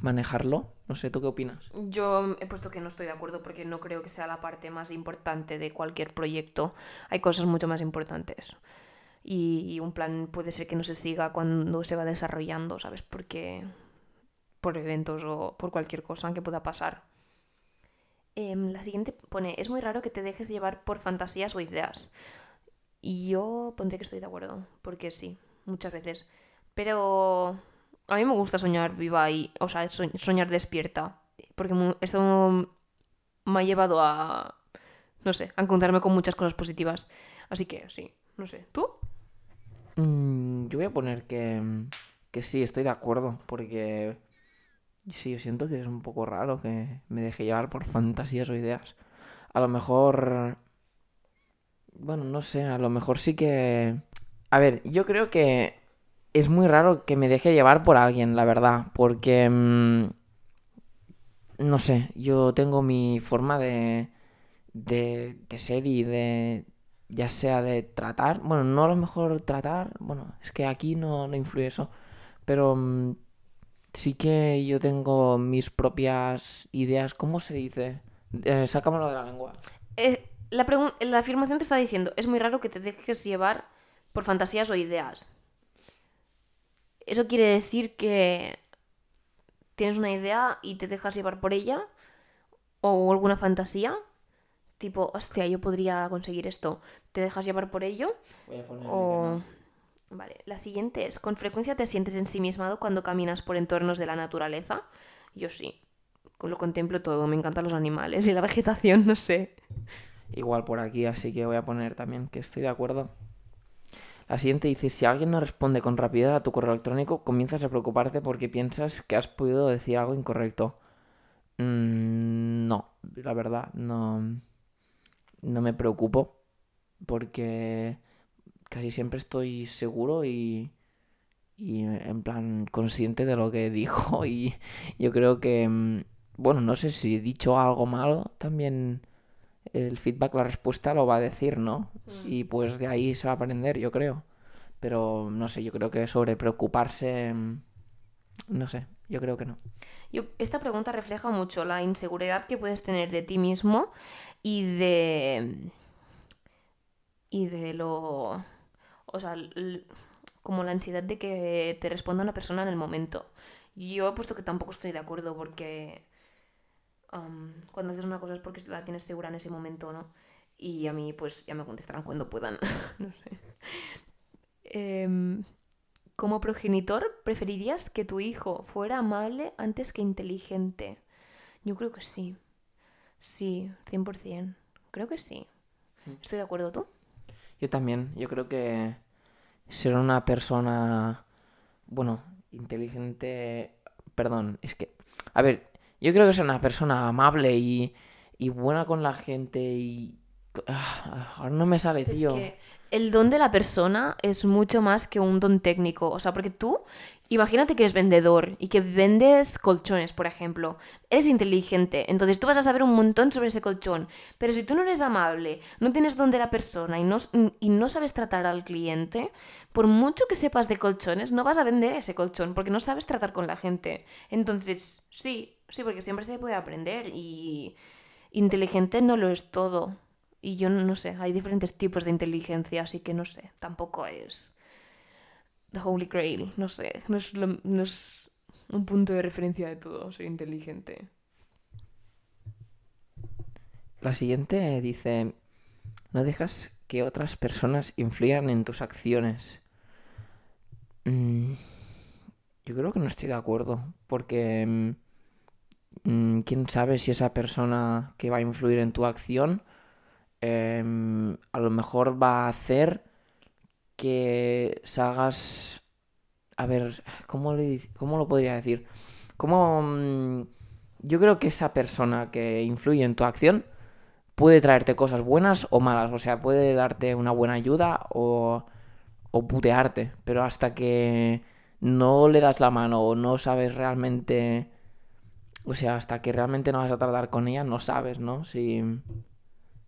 manejarlo. No sé, ¿tú qué opinas? Yo he puesto que no estoy de acuerdo porque no creo que sea la parte más importante de cualquier proyecto. Hay cosas mucho más importantes. Y un plan puede ser que no se siga cuando se va desarrollando, ¿sabes? Porque por eventos o por cualquier cosa que pueda pasar. Em, la siguiente pone, es muy raro que te dejes llevar por fantasías o ideas. Y yo pondré que estoy de acuerdo, porque sí, muchas veces. Pero a mí me gusta soñar viva y, o sea, so- soñar despierta. Porque esto me ha llevado a, no sé, a encontrarme con muchas cosas positivas. Así que sí, no sé. ¿Tú? Mm, yo voy a poner que, que sí, estoy de acuerdo, porque sí, yo siento que es un poco raro que me deje llevar por fantasías o ideas. A lo mejor, bueno, no sé, a lo mejor sí que... A ver, yo creo que es muy raro que me deje llevar por alguien, la verdad, porque... mm, no sé, yo tengo mi forma de, de, de ser y de, ya sea de tratar, bueno, no a lo mejor tratar, bueno, es que aquí no, no influye eso, pero mm, sí que yo tengo mis propias ideas, ¿cómo se dice? Eh, sácamelo de la lengua. Eh, la, afirmación te está diciendo, es muy raro que te dejes llevar por fantasías o ideas. Eso quiere decir que tienes una idea y te dejas llevar por ella o alguna fantasía. Tipo, hostia, yo podría conseguir esto. ¿Te dejas llevar por ello? Voy a ponerle O... Vale, la siguiente es, ¿con frecuencia te sientes ensimismado cuando caminas por entornos de la naturaleza? Yo sí. Lo contemplo todo, me encantan los animales y la vegetación, no sé. Igual por aquí, así que voy a poner también que estoy de acuerdo. La siguiente dice, si alguien no responde con rapidez a tu correo electrónico, comienzas a preocuparte porque piensas que has podido decir algo incorrecto. Mm, no, la verdad, no, no me preocupo porque casi siempre estoy seguro y, y en plan consciente de lo que dijo y yo creo que, mm, bueno, no sé si he dicho algo malo, también el feedback, la respuesta lo va a decir, ¿no? Y pues de ahí se va a aprender, yo creo. Pero no sé, yo creo que sobre preocuparse, mm, no sé, yo creo que no. Yo- esta pregunta refleja mucho la inseguridad que puedes tener de ti mismo y de. y de lo. O sea, como la ansiedad de que te responda una persona en el momento. Yo he puesto que tampoco estoy de acuerdo porque. cuando haces una cosa es porque la tienes segura en ese momento, ¿no? Y a mí, pues ya me contestarán cuando puedan. no sé. Em, como progenitor, ¿preferirías que tu hijo fuera amable antes que inteligente? Yo creo que sí. Sí, 100%. Creo que sí. Estoy de acuerdo, ¿tú? Yo también, yo creo que ser una persona, bueno, inteligente, perdón, es que, a ver, yo creo que ser una persona amable y, y buena con la gente y Ah, Ahora no me sale, tío. Es que el don de la persona es mucho más que un don técnico. O sea, porque tú, imagínate que eres vendedor y que vendes colchones, por ejemplo. Eres inteligente, entonces tú vas a saber un montón sobre ese colchón. Pero si tú no eres amable, no tienes don de la persona y no, y no sabes tratar al cliente, por mucho que sepas de colchones, no vas a vender ese colchón porque no sabes tratar con la gente. Entonces, sí, sí, porque siempre se puede aprender y inteligente no lo es todo. Y yo no sé, hay diferentes tipos de inteligencia, así que no sé, tampoco es the holy grail, no sé, no es, no es un punto de referencia de todo, ser inteligente. La siguiente dice, no dejas que otras personas influyan en tus acciones. Mm, yo creo que no estoy de acuerdo, porque mm, mm, quién sabe si esa persona que va a influir en tu acción em, a lo mejor va a hacer que salgas... A ver, ¿cómo, cómo lo podría decir? Como... mm, yo creo que esa persona que influye en tu acción puede traerte cosas buenas o malas. O sea, puede darte una buena ayuda o, o putearte. Pero hasta que no le das la mano o no sabes realmente... O sea, hasta que realmente no vas a tratar con ella, no sabes, ¿no? Si,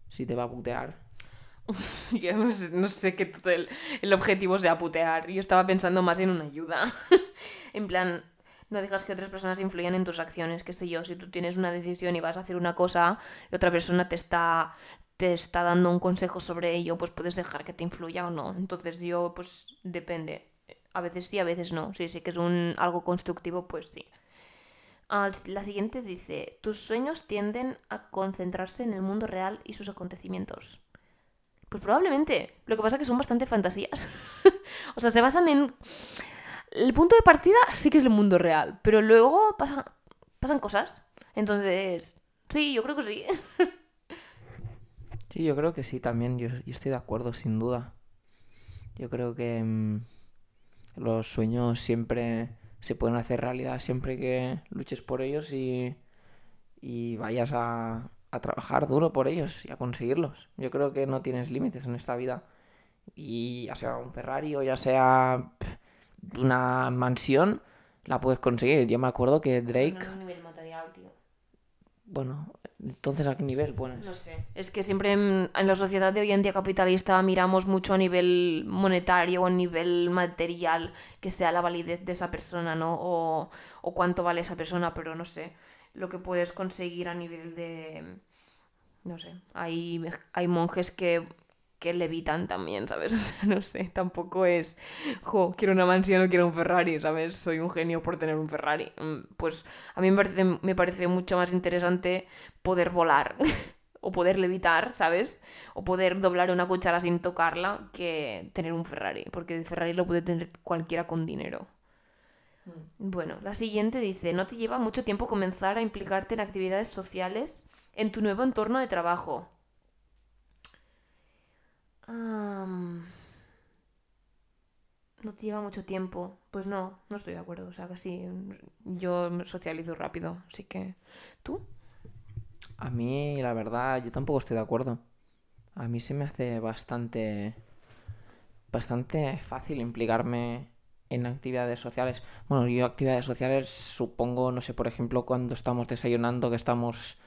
si te va a putear. Yo no sé, no sé que todo el, el objetivo sea putear, yo estaba pensando más en una ayuda. en plan, no dejas que otras personas influyan en tus acciones, qué sé yo, si tú tienes una decisión y vas a hacer una cosa y otra persona te está, te está dando un consejo sobre ello, pues puedes dejar que te influya o no. Entonces yo, pues depende. A veces sí, a veces no. Si sí que es un, algo constructivo, pues sí. La siguiente dice, tus sueños tienden a concentrarse en el mundo real y sus acontecimientos. Pues probablemente. Lo que pasa es que son bastante fantasías. o sea, se basan en... El punto de partida sí que es el mundo real, pero luego pasa- pasan cosas. Entonces, sí, yo creo que sí. Sí, yo creo que sí, también. Yo, yo estoy de acuerdo, sin duda. Yo creo que mm, los sueños siempre se pueden hacer realidad siempre que luches por ellos y, y vayas a, a trabajar duro por ellos y a conseguirlos. Yo creo que no tienes límites en esta vida. Y ya sea un Ferrari o ya sea una mansión, la puedes conseguir. Yo me acuerdo que Drake, nivel material, tío. bueno, entonces a qué nivel pones. No sé. Es que siempre en, en la sociedad de hoy en día capitalista miramos mucho a nivel monetario o a nivel material que sea la validez de esa persona, ¿no? O, o cuánto vale esa persona, pero no sé. Lo que puedes conseguir a nivel de... No sé. Hay, hay monjes que, que levitan también, ¿sabes? O sea, no sé. Tampoco es... Jo, quiero una mansión o quiero un Ferrari, ¿sabes? Soy un genio por tener un Ferrari. Mm, Pues a mí me parece, me parece mucho más interesante poder volar o poder levitar, ¿sabes? O poder doblar una cuchara sin tocarla que tener un Ferrari, porque el Ferrari lo puede tener cualquiera con dinero. Bueno, la siguiente dice, no te lleva mucho tiempo comenzar a implicarte en actividades sociales en tu nuevo entorno de trabajo. No te lleva mucho tiempo. Pues no, no estoy de acuerdo. O sea, sí, yo socializo rápido, así que... ¿Tú? A mí, la verdad, yo tampoco estoy de acuerdo. A mí se me hace bastante, bastante fácil implicarme en actividades sociales. Bueno, yo actividades sociales supongo, no sé, por ejemplo, cuando estamos desayunando, que estamos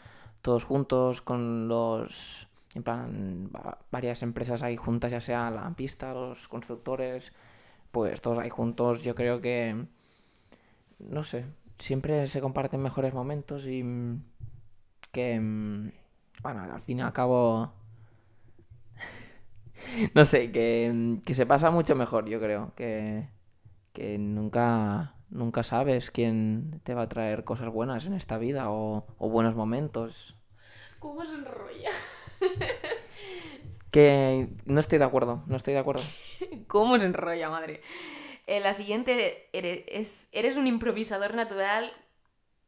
todos juntos con los, en plan, va- varias empresas ahí juntas, ya sea la pista, los constructores, pues todos ahí juntos. Yo creo que, no sé, siempre se comparten mejores momentos y que, bueno, al fin y al cabo, no sé, que, que se pasa mucho mejor, yo creo, que, que nunca, nunca sabes quién te va a traer cosas buenas en esta vida o buenos momentos. ¿Cómo se enrolla? Que no estoy de acuerdo, no estoy de acuerdo. ¿Cómo se enrolla, madre? Eh, la siguiente eres, es, eres un improvisador natural.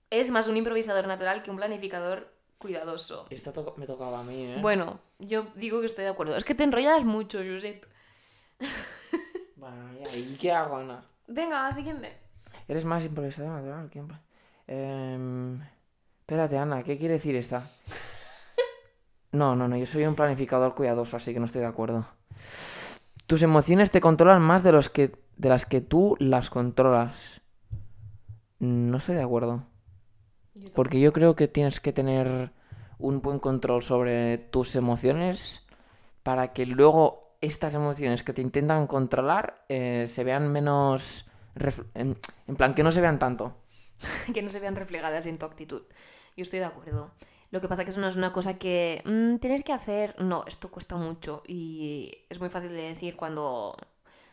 Es más un improvisador natural que un planificador cuidadoso. Esta to- me tocaba a mí, ¿eh? Bueno, yo digo que estoy de acuerdo. Es que te enrollas mucho, Josep. Bueno, ya, ¿y qué hago, Ana? Venga, la siguiente. Eres más improvisador natural que un Em, espérate, Ana, ¿qué quiere decir esta? No, no, no, yo soy un planificador cuidadoso, así que no estoy de acuerdo. Tus emociones te controlan más de los que de las que tú las controlas. No estoy de acuerdo. Porque yo creo que tienes que tener un buen control sobre tus emociones para que luego estas emociones que te intentan controlar eh, se vean menos... En, en plan, que no se vean tanto. que no se vean reflejadas en tu actitud. Yo estoy de acuerdo. Lo que pasa que eso no es una cosa que "Mm, tienes que hacer. No, esto cuesta mucho y es muy fácil de decir cuando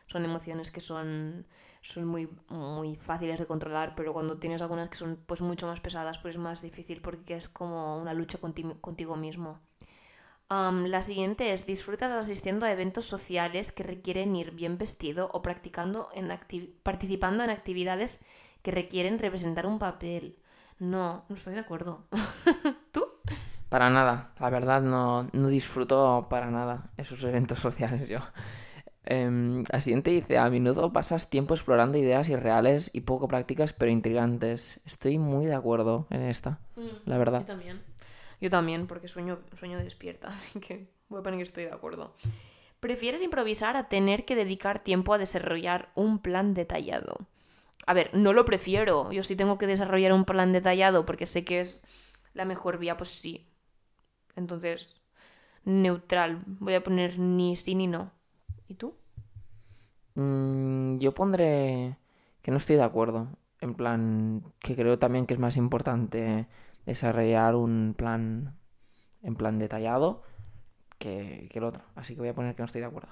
son emociones que son, son muy, muy fáciles de controlar, pero cuando tienes algunas que son pues mucho más pesadas, pues es más difícil porque es como una lucha conti- contigo mismo. Am, la siguiente es disfrutas asistiendo a eventos sociales que requieren ir bien vestido o practicando en participando en actividades que requieren representar un papel. No, no estoy de acuerdo. Para nada, la verdad no, no disfruto para nada esos eventos sociales yo. Em, la siguiente dice, a menudo pasas tiempo explorando ideas irreales y poco prácticas pero intrigantes. Estoy muy de acuerdo en esta, la verdad. Yo también. Yo también, porque sueño, sueño despierta, así que voy a poner que estoy de acuerdo. ¿Prefieres improvisar a tener que dedicar tiempo a desarrollar un plan detallado? A ver, no lo prefiero. Yo sí tengo que desarrollar un plan detallado porque sé que es la mejor vía, pues sí. Entonces, neutral. Voy a poner ni sí ni no. ¿Y tú? Mm, yo pondré que no estoy de acuerdo. En plan, que creo también que es más importante desarrollar un plan en plan detallado que, que el otro. Así que voy a poner que no estoy de acuerdo.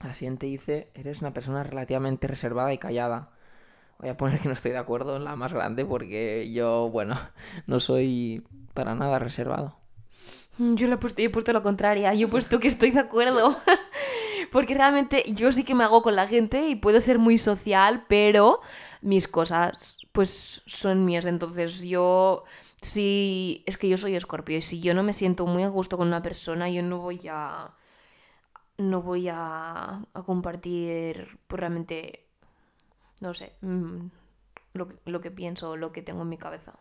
La siguiente dice, eres una persona relativamente reservada y callada. Voy a poner que no estoy de acuerdo en la más grande porque yo, bueno, no soy para nada reservado. Mm, Yo le he puesto, yo he puesto lo contrario. Yo he puesto que estoy de acuerdo. Porque realmente yo sí que me hago con la gente y puedo ser muy social, pero mis cosas pues son mías. Entonces yo sí, es que yo soy escorpio y si yo no me siento muy a gusto con una persona, yo no voy a no voy a, a compartir pues, realmente no sé, mm, lo, lo que pienso, lo que tengo en mi cabeza.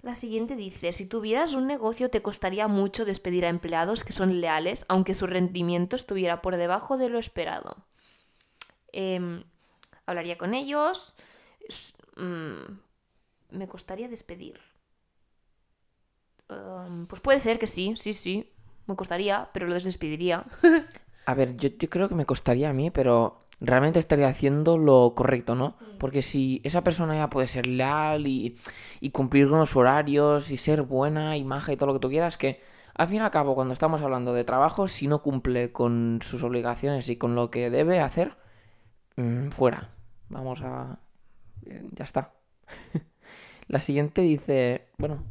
La siguiente dice, si tuvieras un negocio te costaría mucho despedir a empleados que son leales, aunque su rendimiento estuviera por debajo de lo esperado. Em, hablaría con ellos. mm, me costaría despedir. Em, pues puede ser que sí, sí, sí. Me costaría, pero lo despediría. A ver, yo creo que me costaría a mí, pero realmente estaría haciendo lo correcto, ¿no? Porque si esa persona ya puede ser leal y, y cumplir con los horarios y ser buena y maja y todo lo que tú quieras, que al fin y al cabo, cuando estamos hablando de trabajo, si no cumple con sus obligaciones y con lo que debe hacer, mm, fuera. Vamos a... eh, Ya está. La siguiente dice, bueno,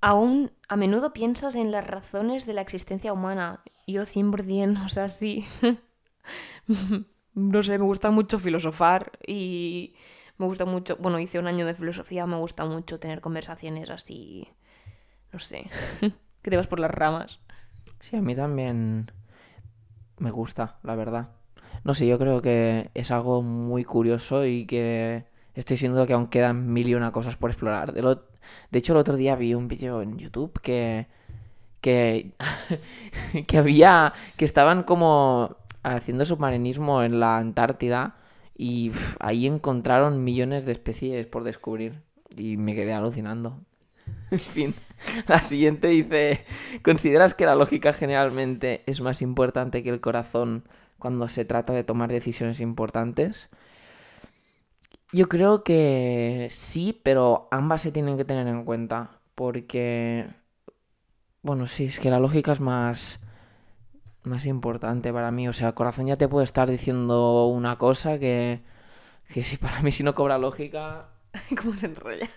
Aún a menudo piensas en las razones de la existencia humana. Yo 100%, o sea, sí. no sé, me gusta mucho filosofar y me gusta mucho, bueno, hice un año de filosofía, me gusta mucho tener conversaciones así, no sé, que te vas por las ramas. Sí, a mí también me gusta, la verdad. No sé, yo creo que es algo muy curioso y que estoy siendo que aún quedan mil y una cosas por explorar. De, lo- de hecho, el otro día vi un vídeo en YouTube que, que, que había, que estaban como haciendo submarinismo en la Antártida y ahí encontraron millones de especies por descubrir y me quedé alucinando. En fin, la siguiente dice, ¿consideras que la lógica generalmente es más importante que el corazón cuando se trata de tomar decisiones importantes? Yo creo que sí, pero ambas se tienen que tener en cuenta, porque, bueno, sí, es que la lógica es más, más importante para mí. O sea, el corazón ya te puede estar diciendo una cosa que, que si para mí si no cobra lógica... ¿Cómo se enrolla?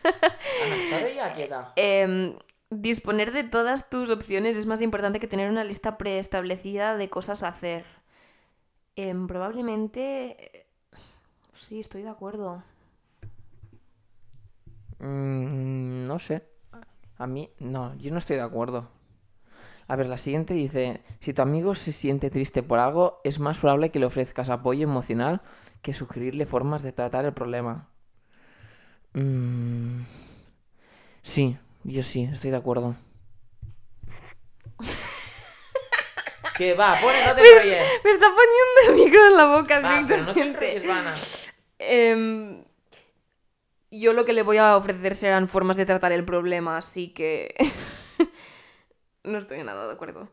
Ya quieta. Em, disponer de todas tus opciones es más importante que tener una lista preestablecida de cosas a hacer. Em, probablemente... eh, Sí, estoy de acuerdo. Mm, no sé. A mí, no, yo no estoy de acuerdo. A ver, la siguiente dice, si tu amigo se siente triste por algo, es más probable que le ofrezcas apoyo emocional que sugerirle formas de tratar el problema. Mm, sí, yo sí, estoy de acuerdo. Que va, pone, no te enrolles. Me está poniendo el micro en la boca Va, pero no te directamente. enrolles, Vana. Em, yo lo que le voy a ofrecer serán formas de tratar el problema, así que no estoy nada de acuerdo.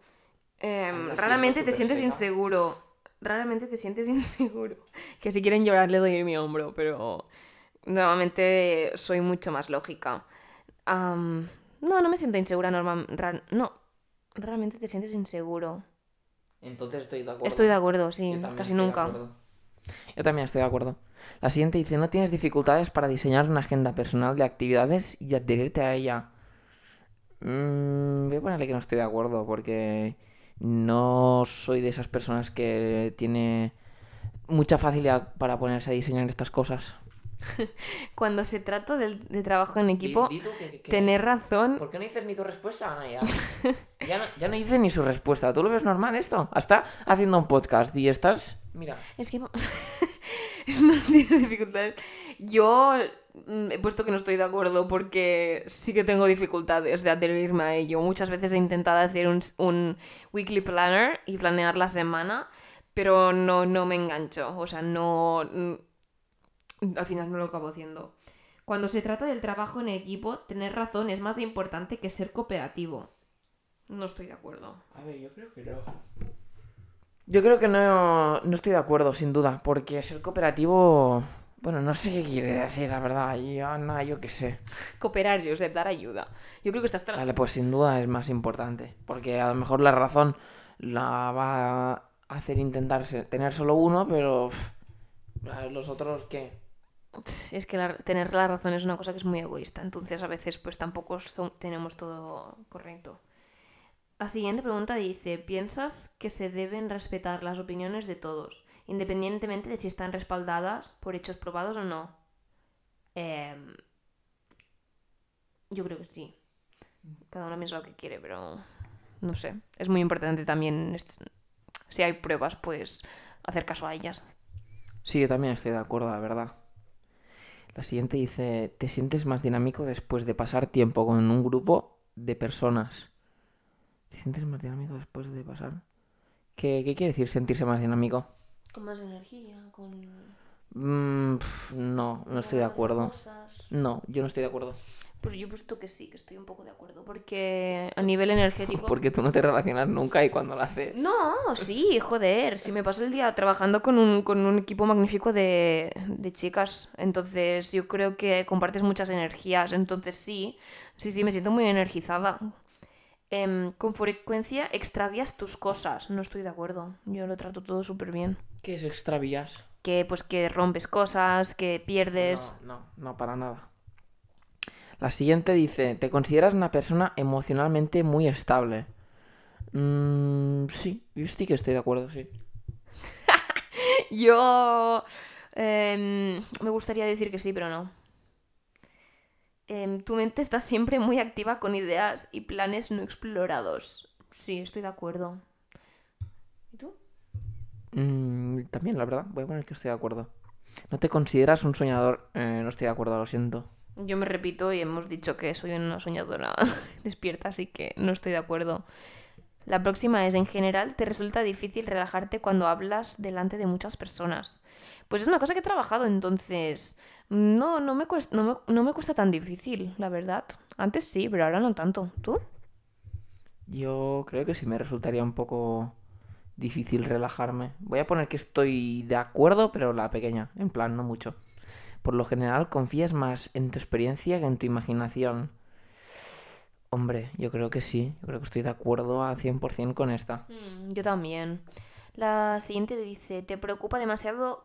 Em, Anda, raramente te sientes seca. inseguro. Raramente te sientes inseguro. Que si quieren llorar le doy mi hombro, pero normalmente soy mucho más lógica. No, no me siento insegura normal. no, raramente te sientes inseguro. Entonces estoy de acuerdo. Estoy de acuerdo, sí, casi nunca. Yo también estoy de acuerdo. La siguiente dice, no tienes dificultades para diseñar una agenda personal de actividades y adherirte a ella. Mm, voy a ponerle que no estoy de acuerdo porque no soy de esas personas que tiene mucha facilidad para ponerse a diseñar estas cosas. Cuando se trata de trabajo en equipo, que- que- tener razón. ¿Por qué no dices ni tu respuesta, Ana? Ya, ya, no, ya no dices ni su respuesta. ¿Tú lo ves normal esto? Hasta haciendo un podcast y estás... Mira. Es que no tienes dificultades. Yo mm, he puesto que no estoy de acuerdo porque sí que tengo dificultades de adherirme a ello. Muchas veces he intentado hacer un, un weekly planner y planear la semana, pero no, no me engancho. O sea, no. mm, Al final no lo acabo haciendo. Cuando se trata del trabajo en equipo, tener razón es más importante que ser cooperativo. No estoy de acuerdo. A ver, yo creo que no. Yo creo que no, no estoy de acuerdo, sin duda, porque ser cooperativo... Bueno, no sé qué quiere decir, la verdad. Yo, no, yo qué sé. Cooperar, Josep, dar ayuda. Yo creo que estás Vale, pues sin duda es más importante, porque a lo mejor la razón la va a hacer intentar tener solo uno, pero... pff, los otros, ¿qué? Es que la- tener la razón es una cosa que es muy egoísta, entonces a veces pues tampoco son- tenemos todo correcto. La siguiente pregunta dice, ¿piensas que se deben respetar las opiniones de todos, independientemente de si están respaldadas por hechos probados o no? Em, yo creo que sí. Cada uno piensa lo que quiere, pero no sé. Es muy importante también, si hay pruebas, pues hacer caso a ellas. Sí, yo también estoy de acuerdo, la verdad. La siguiente dice, ¿te sientes más dinámico después de pasar tiempo con un grupo de personas? ¿Te sientes más dinámico después de pasar? ¿Qué, qué quiere decir sentirse más dinámico? Con más energía, con... Mm, no, no estoy de acuerdo. No, yo no estoy de acuerdo. Pues yo he puesto que sí, que estoy un poco de acuerdo, porque a nivel energético... Porque tú no te relacionas nunca y cuando lo haces... No, sí, joder, si me paso el día trabajando con un, con un equipo magnífico de, de chicas, entonces yo creo que compartes muchas energías, entonces sí, sí, sí, me siento muy energizada. Em, con frecuencia extravías tus cosas, no estoy de acuerdo, yo lo trato todo súper bien. ¿Qué es extravías? Que pues que rompes cosas, que pierdes... No, no, no, para nada. La siguiente dice, ¿te consideras una persona emocionalmente muy estable? Mm, sí, yo sí que estoy de acuerdo, sí. Yo em, me gustaría decir que sí, pero no. Em, tu mente está siempre muy activa con ideas y planes no explorados. Sí, estoy de acuerdo. ¿Y tú? Mm, también, la verdad, voy a poner que estoy de acuerdo. ¿No te consideras un soñador? Eh, no estoy de acuerdo, lo siento. Yo me repito y hemos dicho que soy una soñadora despierta, así que no estoy de acuerdo. La próxima es, en general, ¿te resulta difícil relajarte cuando hablas delante de muchas personas? Pues es una cosa que he trabajado, entonces no, no, me cuesta, no, me, no me cuesta tan difícil, la verdad. Antes sí, pero ahora no tanto. ¿Tú? Yo creo que sí me resultaría un poco difícil relajarme. Voy a poner que estoy de acuerdo, pero la pequeña, en plan, no mucho. Por lo general, confías más en tu experiencia que en tu imaginación. Hombre, yo creo que sí. Yo creo que estoy de acuerdo al 100% con esta. Mm, yo también. La siguiente dice, ¿te preocupa demasiado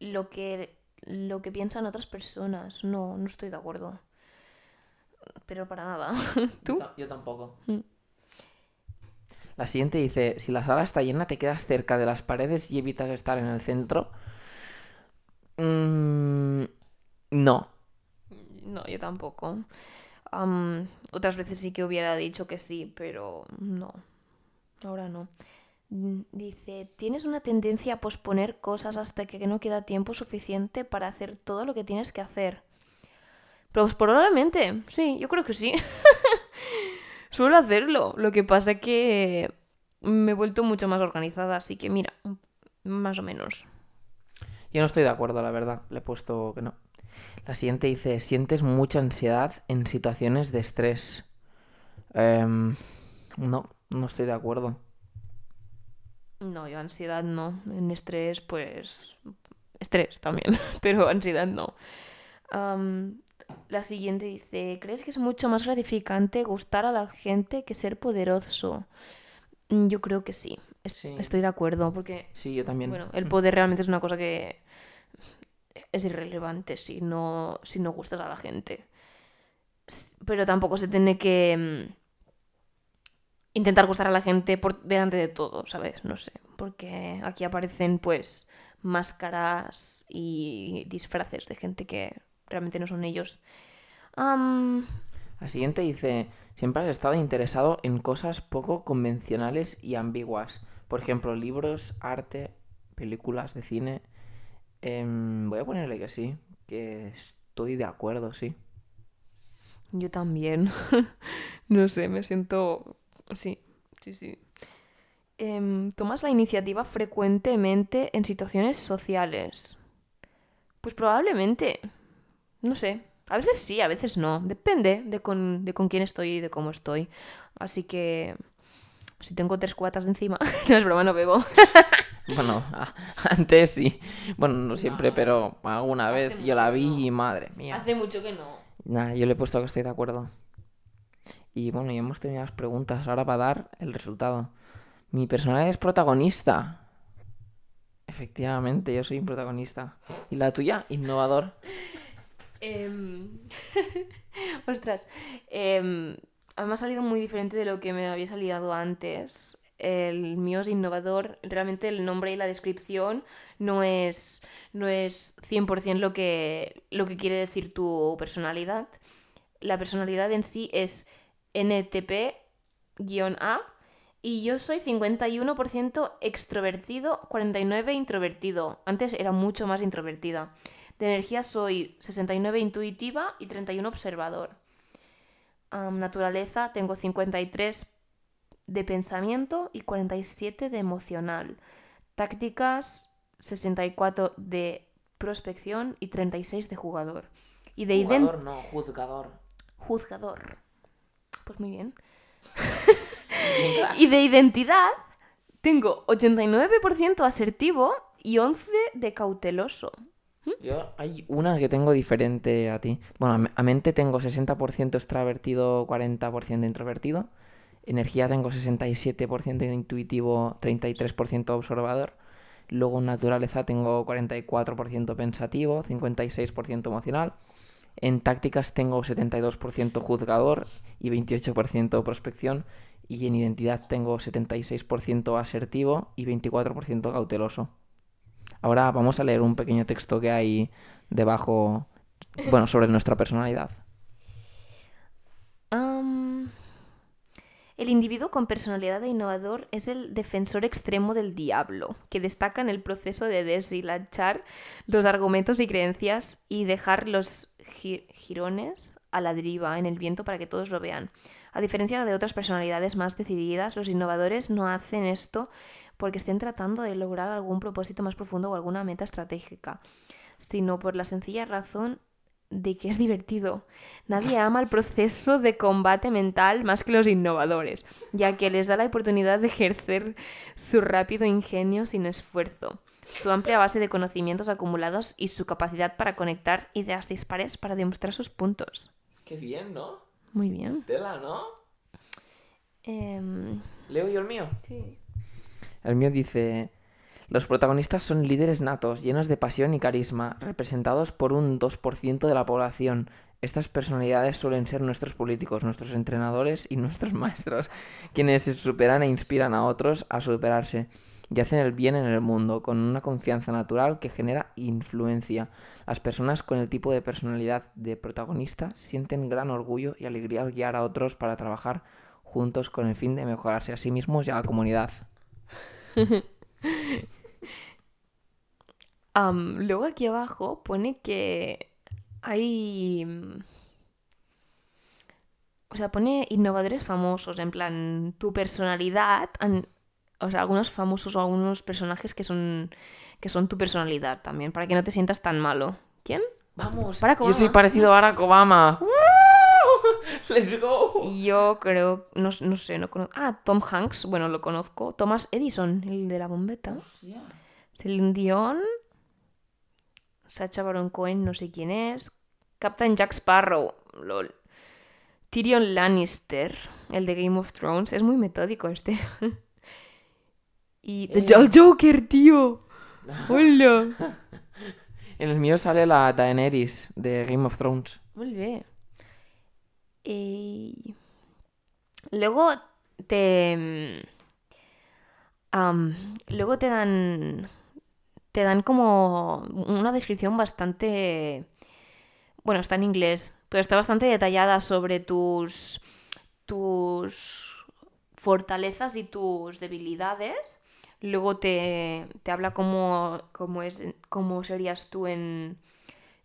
lo que, lo que piensan otras personas? No, no estoy de acuerdo. Pero para nada. ¿Tú? Yo tampoco. Mm. La siguiente dice, si la sala está llena, te quedas cerca de las paredes y evitas estar en el centro. Mm, no. No, yo tampoco. Otras veces sí que hubiera dicho que sí, pero no. Ahora no. Mm, Dice, ¿tienes una tendencia a posponer cosas hasta que no queda tiempo suficiente para hacer todo lo que tienes que hacer? Pues probablemente, sí, yo creo que sí. Suelo hacerlo. Lo que pasa que me he vuelto mucho más organizada, así que mira, más o menos. Yo no estoy de acuerdo, la verdad. Le he puesto que no. La siguiente dice, sientes mucha ansiedad en situaciones de estrés. Em, no, no estoy de acuerdo. No, yo ansiedad no. En estrés, pues... Estrés también, pero ansiedad no. La siguiente dice, ¿crees que es mucho más gratificante gustar a la gente que ser poderoso? Mm, Yo creo que sí. Es- Sí. Estoy de acuerdo, porque Sí, yo también. bueno, el poder realmente es una cosa que es irrelevante si no, si no gustas a la gente. Pero tampoco se tiene que mm, intentar gustar a la gente por delante de todo, ¿sabes? No sé. Porque aquí aparecen pues máscaras y disfraces de gente que realmente no son ellos. Am, La siguiente dice, siempre has estado interesado en cosas poco convencionales y ambiguas. Por ejemplo, libros, arte, películas de cine. Em, voy a ponerle que sí, que estoy de acuerdo, sí. Yo también. no sé, me siento... Sí, sí, sí. Em, ¿Tomas la iniciativa frecuentemente en situaciones sociales? Pues probablemente. No sé. A veces sí, a veces no. Depende de con, de con quién estoy y de cómo estoy. Así que... Si tengo tres cuatas encima... no es broma, no bebo. Bueno, antes sí. Bueno, no siempre, pero alguna Hace vez yo la vi no. y madre mía. Hace mucho que no. Nada, yo le he puesto que estoy de acuerdo. Y bueno, ya hemos tenido las preguntas. Ahora va a dar el resultado. Mi personaje es protagonista. Efectivamente, yo soy un protagonista. ¿Y la tuya? Innovador. Em, Ostras, em, me ha salido muy diferente de lo que me había salido antes. El mío es innovador. Realmente el nombre y la descripción no es, no es 100% lo que, lo que quiere decir tu personalidad. La personalidad en sí es NTP-A y yo soy 51% extrovertido, 49% introvertido. Antes era mucho más introvertida. De energía soy 69 intuitiva y 31 observador. Naturaleza tengo 53 de pensamiento y 47 de emocional. Tácticas 64 de prospección y 36 de jugador. Y de ident- Jugador, no, juzgador. juzgador. Pues muy bien. Y de identidad tengo 89% asertivo y 11 de cauteloso. Yo hay una que tengo diferente a ti. Bueno, a me- a mente tengo 60% extravertido, 40% introvertido. Energía tengo 67% intuitivo, 33% observador. Luego en naturaleza tengo 44% pensativo, 56% emocional. En tácticas tengo 72% juzgador y 28% prospección. Y en identidad tengo 76% asertivo y 24% cauteloso. Ahora vamos a leer un pequeño texto que hay debajo, bueno, sobre nuestra personalidad. El individuo con personalidad de innovador es el defensor extremo del diablo, que destaca en el proceso de deshilachar los argumentos y creencias y dejar los jirones a la deriva en el viento para que todos lo vean. A diferencia de otras personalidades más decididas, los innovadores no hacen esto porque estén tratando de lograr algún propósito más profundo o alguna meta estratégica, sino por la sencilla razón de que es divertido. Nadie ama el proceso de combate mental más que los innovadores, ya que les da la oportunidad de ejercer su rápido ingenio sin esfuerzo, su amplia base de conocimientos acumulados y su capacidad para conectar ideas dispares para demostrar sus puntos. Qué bien, ¿no? Muy bien. Tela, ¿no? Em, ¿Leo yo el mío? sí. El mío dice, los protagonistas son líderes natos, llenos de pasión y carisma, representados por un 2% de la población. Estas personalidades suelen ser nuestros políticos, nuestros entrenadores y nuestros maestros, quienes se superan e inspiran a otros a superarse y hacen el bien en el mundo con una confianza natural que genera influencia. Las personas con el tipo de personalidad de protagonista sienten gran orgullo y alegría al guiar a otros para trabajar juntos con el fin de mejorarse a sí mismos y a la comunidad. Luego aquí abajo pone que hay... O sea, pone innovadores famosos, en plan, tu personalidad an- o sea, algunos famosos o algunos personajes que son, que son tu personalidad también, para que no te sientas tan malo. ¿Quién? Vamos. Barack Yo soy Obama. parecido a Barack Obama. Let's go. Yo creo, no, no sé, no conozco. Ah, Tom Hanks, bueno, lo conozco. Thomas Edison, el de la bombeta. Celine Dion. Sacha Baron Cohen, no sé quién es. Captain Jack Sparrow, lol. Tyrion Lannister, el de Game of Thrones. Es muy metódico este. y The Eh. Jol- Joker, tío. Hola. En el mío sale la Daenerys de Game of Thrones. Muy bien. Y luego te. mm, luego te dan. Te dan como una descripción bastante. Bueno, está en inglés, pero está bastante detallada sobre tus. tus fortalezas y tus debilidades. Luego te, te habla cómo, cómo, es, cómo serías tú en,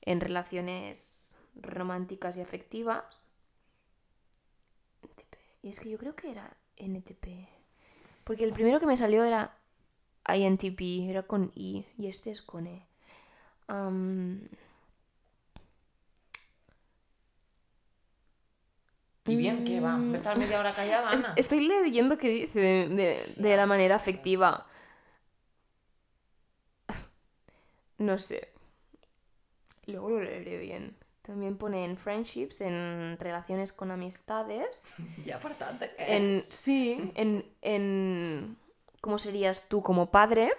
en relaciones románticas y afectivas. Y es que yo creo que era NTP. Porque el primero que me salió era INTP, era con I, y este es con E. ¿Y bien qué va? ¿Me estás media hora callada, Ana? estoy leyendo que dice de, de- de la manera afectiva. No sé. Luego lo leeré bien. También pone en friendships, en relaciones con amistades. Ya bastante. En, sí, en, en cómo serías tú como padre,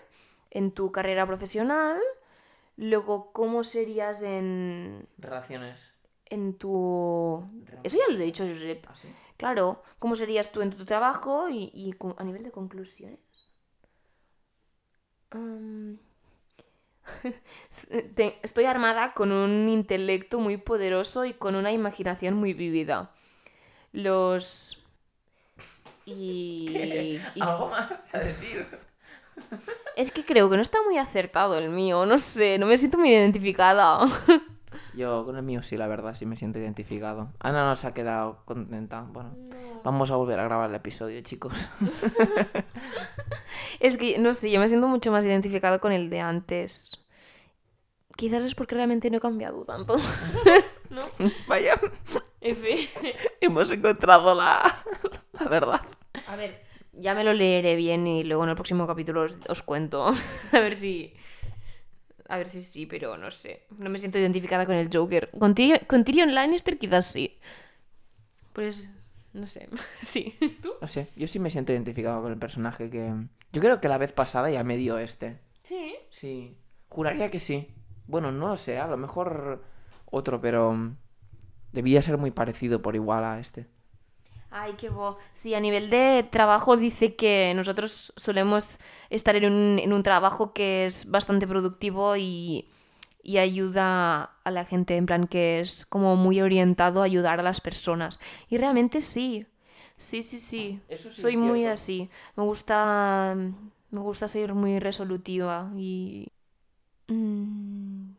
en tu carrera profesional, luego cómo serías en, Relaciones. en tu... Eso ya lo he dicho, Josep. ¿Así? Claro, cómo serías tú en tu trabajo y, y a nivel de conclusiones. Te- estoy armada con un intelecto muy poderoso y con una imaginación muy vívida. Los... Y... y- ¿Algo más a decir? Es que creo que no está muy acertado el mío, no sé, no me siento muy identificada. Yo con el mío sí, la verdad, sí me siento identificado. Ana no se ha quedado contenta. Bueno, vamos a volver a grabar el episodio, chicos. Es que, no sé, yo me siento mucho más identificado con el de antes. Quizás es porque realmente no he cambiado tanto. ¿No? Vaya, F. hemos encontrado la, la verdad. A ver, ya me lo leeré bien y luego en el próximo capítulo os, os cuento. A ver si... A ver si sí, pero no sé. No me siento identificada con el Joker. Con Tyrion, con Tyrion Lannister quizás sí. Pues, no sé. Sí. ¿Tú? No sé, yo sí me siento identificado con el personaje que... Yo creo que la vez pasada ya me dio este. Sí. Sí, juraría que sí. Bueno, no lo sé, a lo mejor otro, pero mm, debía ser muy parecido por igual a este. Ay, qué bo. Sí, a nivel de trabajo dice que nosotros solemos estar en un, en un trabajo que es bastante productivo y, y ayuda a la gente, en plan que es como muy orientado a ayudar a las personas. Y realmente sí. Sí, sí, sí. Eso sí Soy es muy así. Me gusta. Me gusta ser muy resolutiva y. Mm.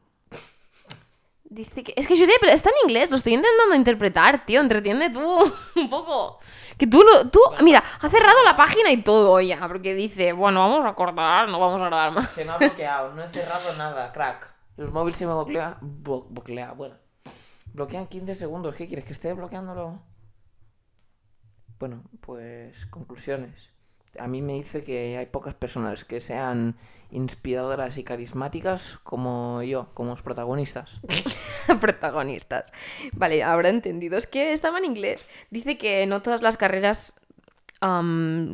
Dice que. Es que yo sé, pero está en inglés, lo estoy intentando interpretar, tío. Entretiende tú un poco. Que tú lo. Tú. Mira, ha cerrado la página y todo ya. Porque dice, bueno, vamos a cortar, no vamos a grabar más. Se me ha bloqueado, no he cerrado nada, crack. El móvil se me bloquea, blo- bloquea, bueno. Bloquean 15 segundos, ¿qué quieres? ¿Que esté bloqueándolo? Bueno, pues conclusiones. A mí me dice que hay pocas personas que sean inspiradoras y carismáticas como yo, como los protagonistas. protagonistas. Vale, habrá entendido. Es que estaba en inglés. Dice que no todas las carreras son,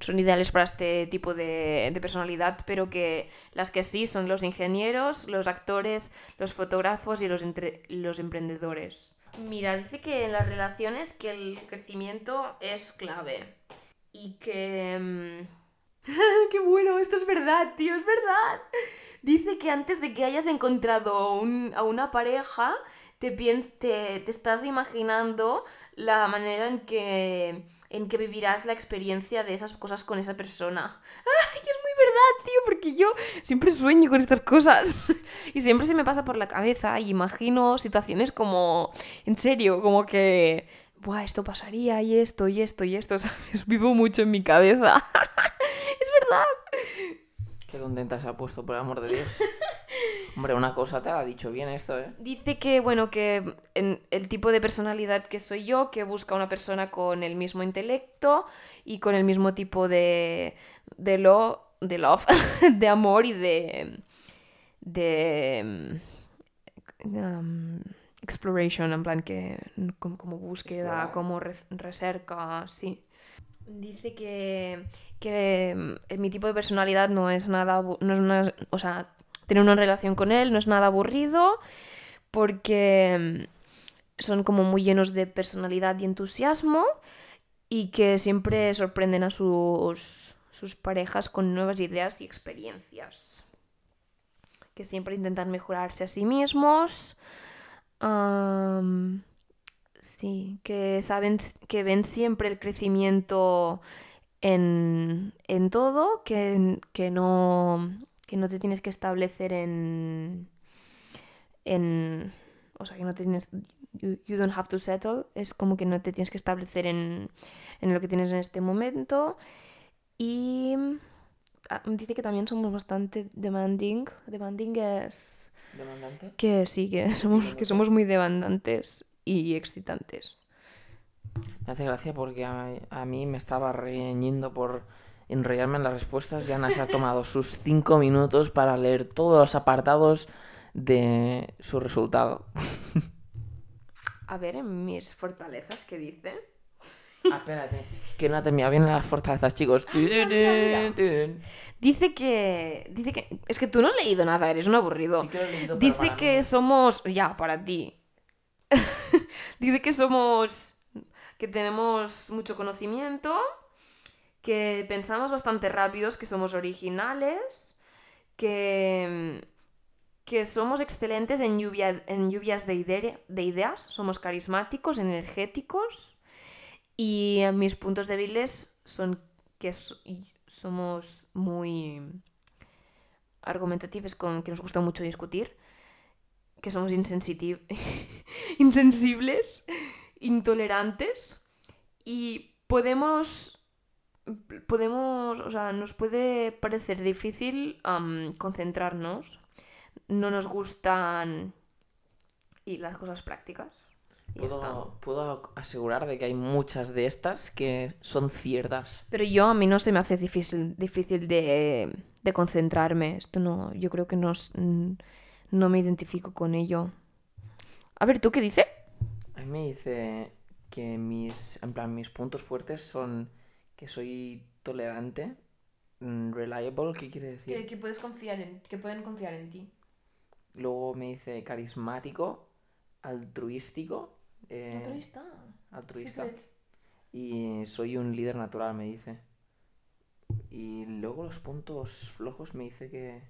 son ideales para este tipo de, de personalidad, pero que las que sí son los ingenieros, los actores, los fotógrafos y los, entre- los emprendedores. Mira, dice que en las relaciones que el crecimiento es clave. Y que... mm, ¡Qué bueno! Esto es verdad, tío, es verdad. Dice que antes de que hayas encontrado a una pareja, te, piens- te, te estás imaginando la manera en que, en que vivirás la experiencia de esas cosas con esa persona. ¡Ay, es muy verdad, tío! Porque yo siempre sueño con estas cosas. Y siempre se me pasa por la cabeza y imagino situaciones como... En serio, como que... Buah, esto pasaría y esto y esto y esto, ¿sabes? Vivo mucho en mi cabeza. es verdad. Qué contenta se ha puesto, por el amor de Dios. Hombre, una cosa te la ha dicho bien esto, ¿eh? Dice que, bueno, que en el tipo de personalidad que soy yo, que busca una persona con el mismo intelecto y con el mismo tipo de, de, lo, de love, de amor y de... de... um, exploration, en plan que como, como búsqueda, Explorar. como re- recerca, sí. Dice que, que mm, mi tipo de personalidad no es nada, no es una, o sea, tener una relación con él no es nada aburrido porque mm, son como muy llenos de personalidad y entusiasmo y que siempre sorprenden a sus, sus parejas con nuevas ideas y experiencias. Que siempre intentan mejorarse a sí mismos. Am, sí, que saben que ven siempre el crecimiento en, en todo, que, que no, que no te tienes que establecer en, en... O sea, que no te tienes... You, you don't have to settle. Es como que no te tienes que establecer en, en lo que tienes en este momento. Y ah, dice que también somos bastante demanding. Demanding es ¿Demandante? que sí, que somos, que somos muy demandantes y excitantes. Me hace gracia porque a, a mí me estaba reñiendo por enrollarme en las respuestas y Ana se ha tomado sus cinco minutos para leer todos los apartados de su resultado. A ver, en mis fortalezas, ¿qué dice? Ah, espérate. Que no ha terminado bien las fortalezas, chicos. Dice que. Dice que. Es que tú no has leído nada, eres un aburrido. Sí que lo he leído, pero Dice para que mí. somos. Ya, para ti. Dice que somos. Que tenemos mucho conocimiento. Que pensamos bastante rápidos. Que somos originales. Que. Que somos excelentes en, lluvia, en lluvias de ideas. Somos carismáticos, energéticos. Y mis puntos débiles son que somos muy argumentativos, con que nos gusta mucho discutir, que somos insensibles, intolerantes y podemos podemos, o sea, nos puede parecer difícil concentrarnos. No nos gustan y las cosas prácticas. Y. Puedo, puedo asegurar de que hay muchas de estas que son ciertas. Pero yo a mí no se me hace difícil, difícil de, de concentrarme. Esto no, yo creo que no, mm, no me identifico con ello. A ver, ¿tú qué dices? A mí me dice que mis, en plan, mis puntos fuertes son que soy tolerante, mm, reliable, ¿qué quiere decir? puedes confiar en, que pueden confiar en ti. Luego me dice carismático, altruístico, eh, altruista. Y soy un líder natural, me dice. Y luego los puntos flojos me dice que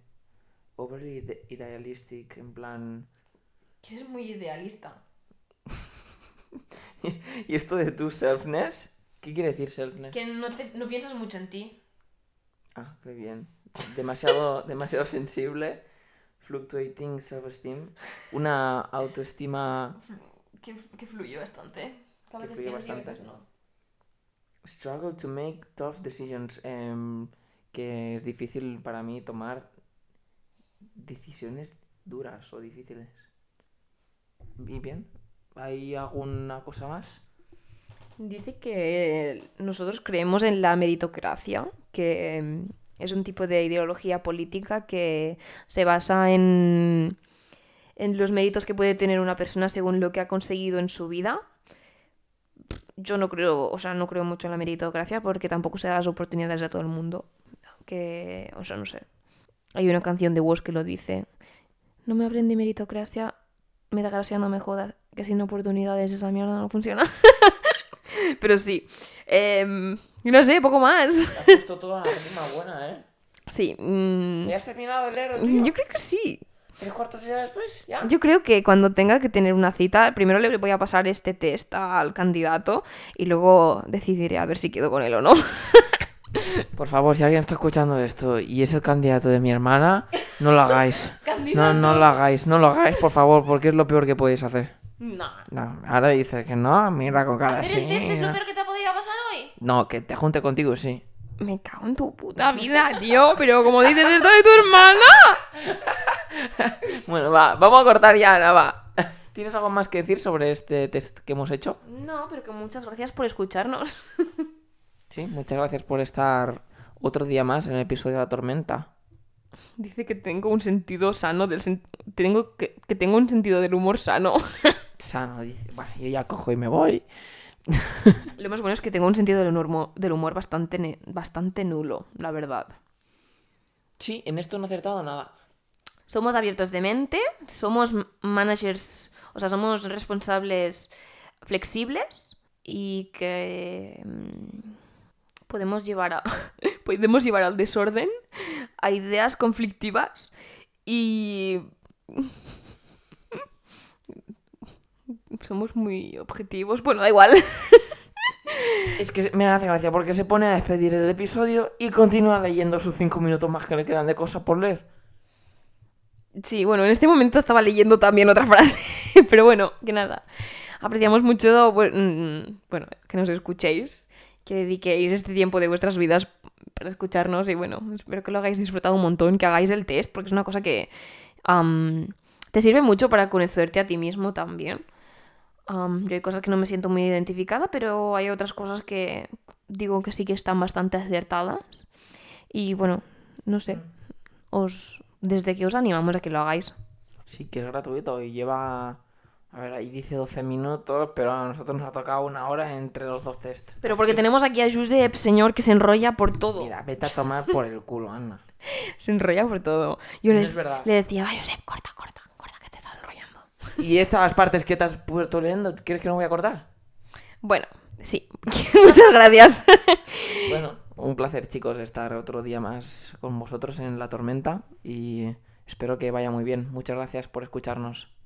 overly ide- idealistic, en plan... Que eres muy idealista. ¿Y esto de tu selfness? ¿Qué quiere decir selfness? Que no, te- no piensas mucho en ti. Ah, qué bien. Demasiado, demasiado sensible. Fluctuating self-esteem. Una autoestima. Que, que fluye bastante. Que a Que veces fluye bastante. veces no. Struggle to make tough decisions. em, que es difícil para mí tomar decisiones duras o difíciles. ¿Y bien? ¿Hay alguna cosa más? Dice que nosotros creemos en la meritocracia, que mm, es un tipo de ideología política que se basa en, en los méritos que puede tener una persona según lo que ha conseguido en su vida. Yo no creo, o sea, no creo mucho en la meritocracia porque tampoco se da las oportunidades a todo el mundo. Que, o sea, no sé. Hay una canción de Woz que lo dice. No me hablen de meritocracia, me da gracia, no me jodas, que sin oportunidades esa mierda no funciona. Pero sí. Em, no sé, poco más. Has puesto toda rima buena, ¿eh? Sí. mm, ¿Ya has terminado de leer, yo creo que sí. ¿Tres cuartos de hora después? ¿Ya? Yo creo que cuando tenga que tener una cita, primero le voy a pasar este test al candidato y luego decidiré a ver si quedo con él o no. Por favor, si alguien está escuchando esto y es el candidato de mi hermana, no lo hagáis. No, no lo hagáis, no lo hagáis, por favor, porque es lo peor que podéis hacer. No. No, ahora dices que no, mira con cara ¿Hacer así. el test es lo peor que te ha podido pasar hoy? No, que te junte contigo, sí. Me cago en tu puta vida, tío. Pero como dices esto de tu hermana. Bueno, va, vamos a cortar ya, Ana, va. ¿Tienes algo más que decir sobre este test que hemos hecho? No, pero que muchas gracias por escucharnos. Sí, muchas gracias por estar otro día más en el episodio de la tormenta. Dice que tengo un sentido sano del sen- tengo que, que tengo un sentido del humor sano. Sano, dice. Bueno, yo ya cojo y me voy. Lo más bueno es que tengo un sentido del humor, mo- del humor bastante, bastante nulo, la verdad. Sí, en esto no he acertado nada. Somos abiertos de mente, somos managers, o sea, somos responsables flexibles y que mm, podemos llevar a podemos llevar al desorden, a ideas conflictivas y somos muy objetivos. Bueno, da igual. Es que me hace gracia porque se pone a despedir el episodio y continúa leyendo sus cinco minutos más que le quedan de cosas por leer. Sí, bueno, en este momento estaba leyendo también otra frase, pero bueno, que nada. Apreciamos mucho, bu- mm, bueno, que nos escuchéis, que dediquéis este tiempo de vuestras vidas para escucharnos y bueno, espero que lo hagáis disfrutado un montón, que hagáis el test, porque es una cosa que te sirve mucho para conocerte a ti mismo también. Am, yo hay cosas que no me siento muy identificada, pero hay otras cosas que digo que sí que están bastante acertadas. Y bueno, no sé, os desde que os animamos a que lo hagáis. Sí, que es gratuito y lleva. A ver, ahí dice 12 minutos, pero a nosotros nos ha tocado una hora entre los dos test. Pero porque tenemos aquí a Josep, señor, que se enrolla por todo. Mira, vete a tomar por el culo, Ana. Se enrolla por todo. Yo No le, es verdad. le decía, va, Josep, corta, corta, corta, que te estás enrollando. ¿Y estas partes que te has puesto leyendo, quieres que no voy a cortar? Bueno, sí. Muchas gracias. Bueno, un placer, chicos, estar otro día más con vosotros en la tormenta y espero que vaya muy bien. Muchas gracias por escucharnos.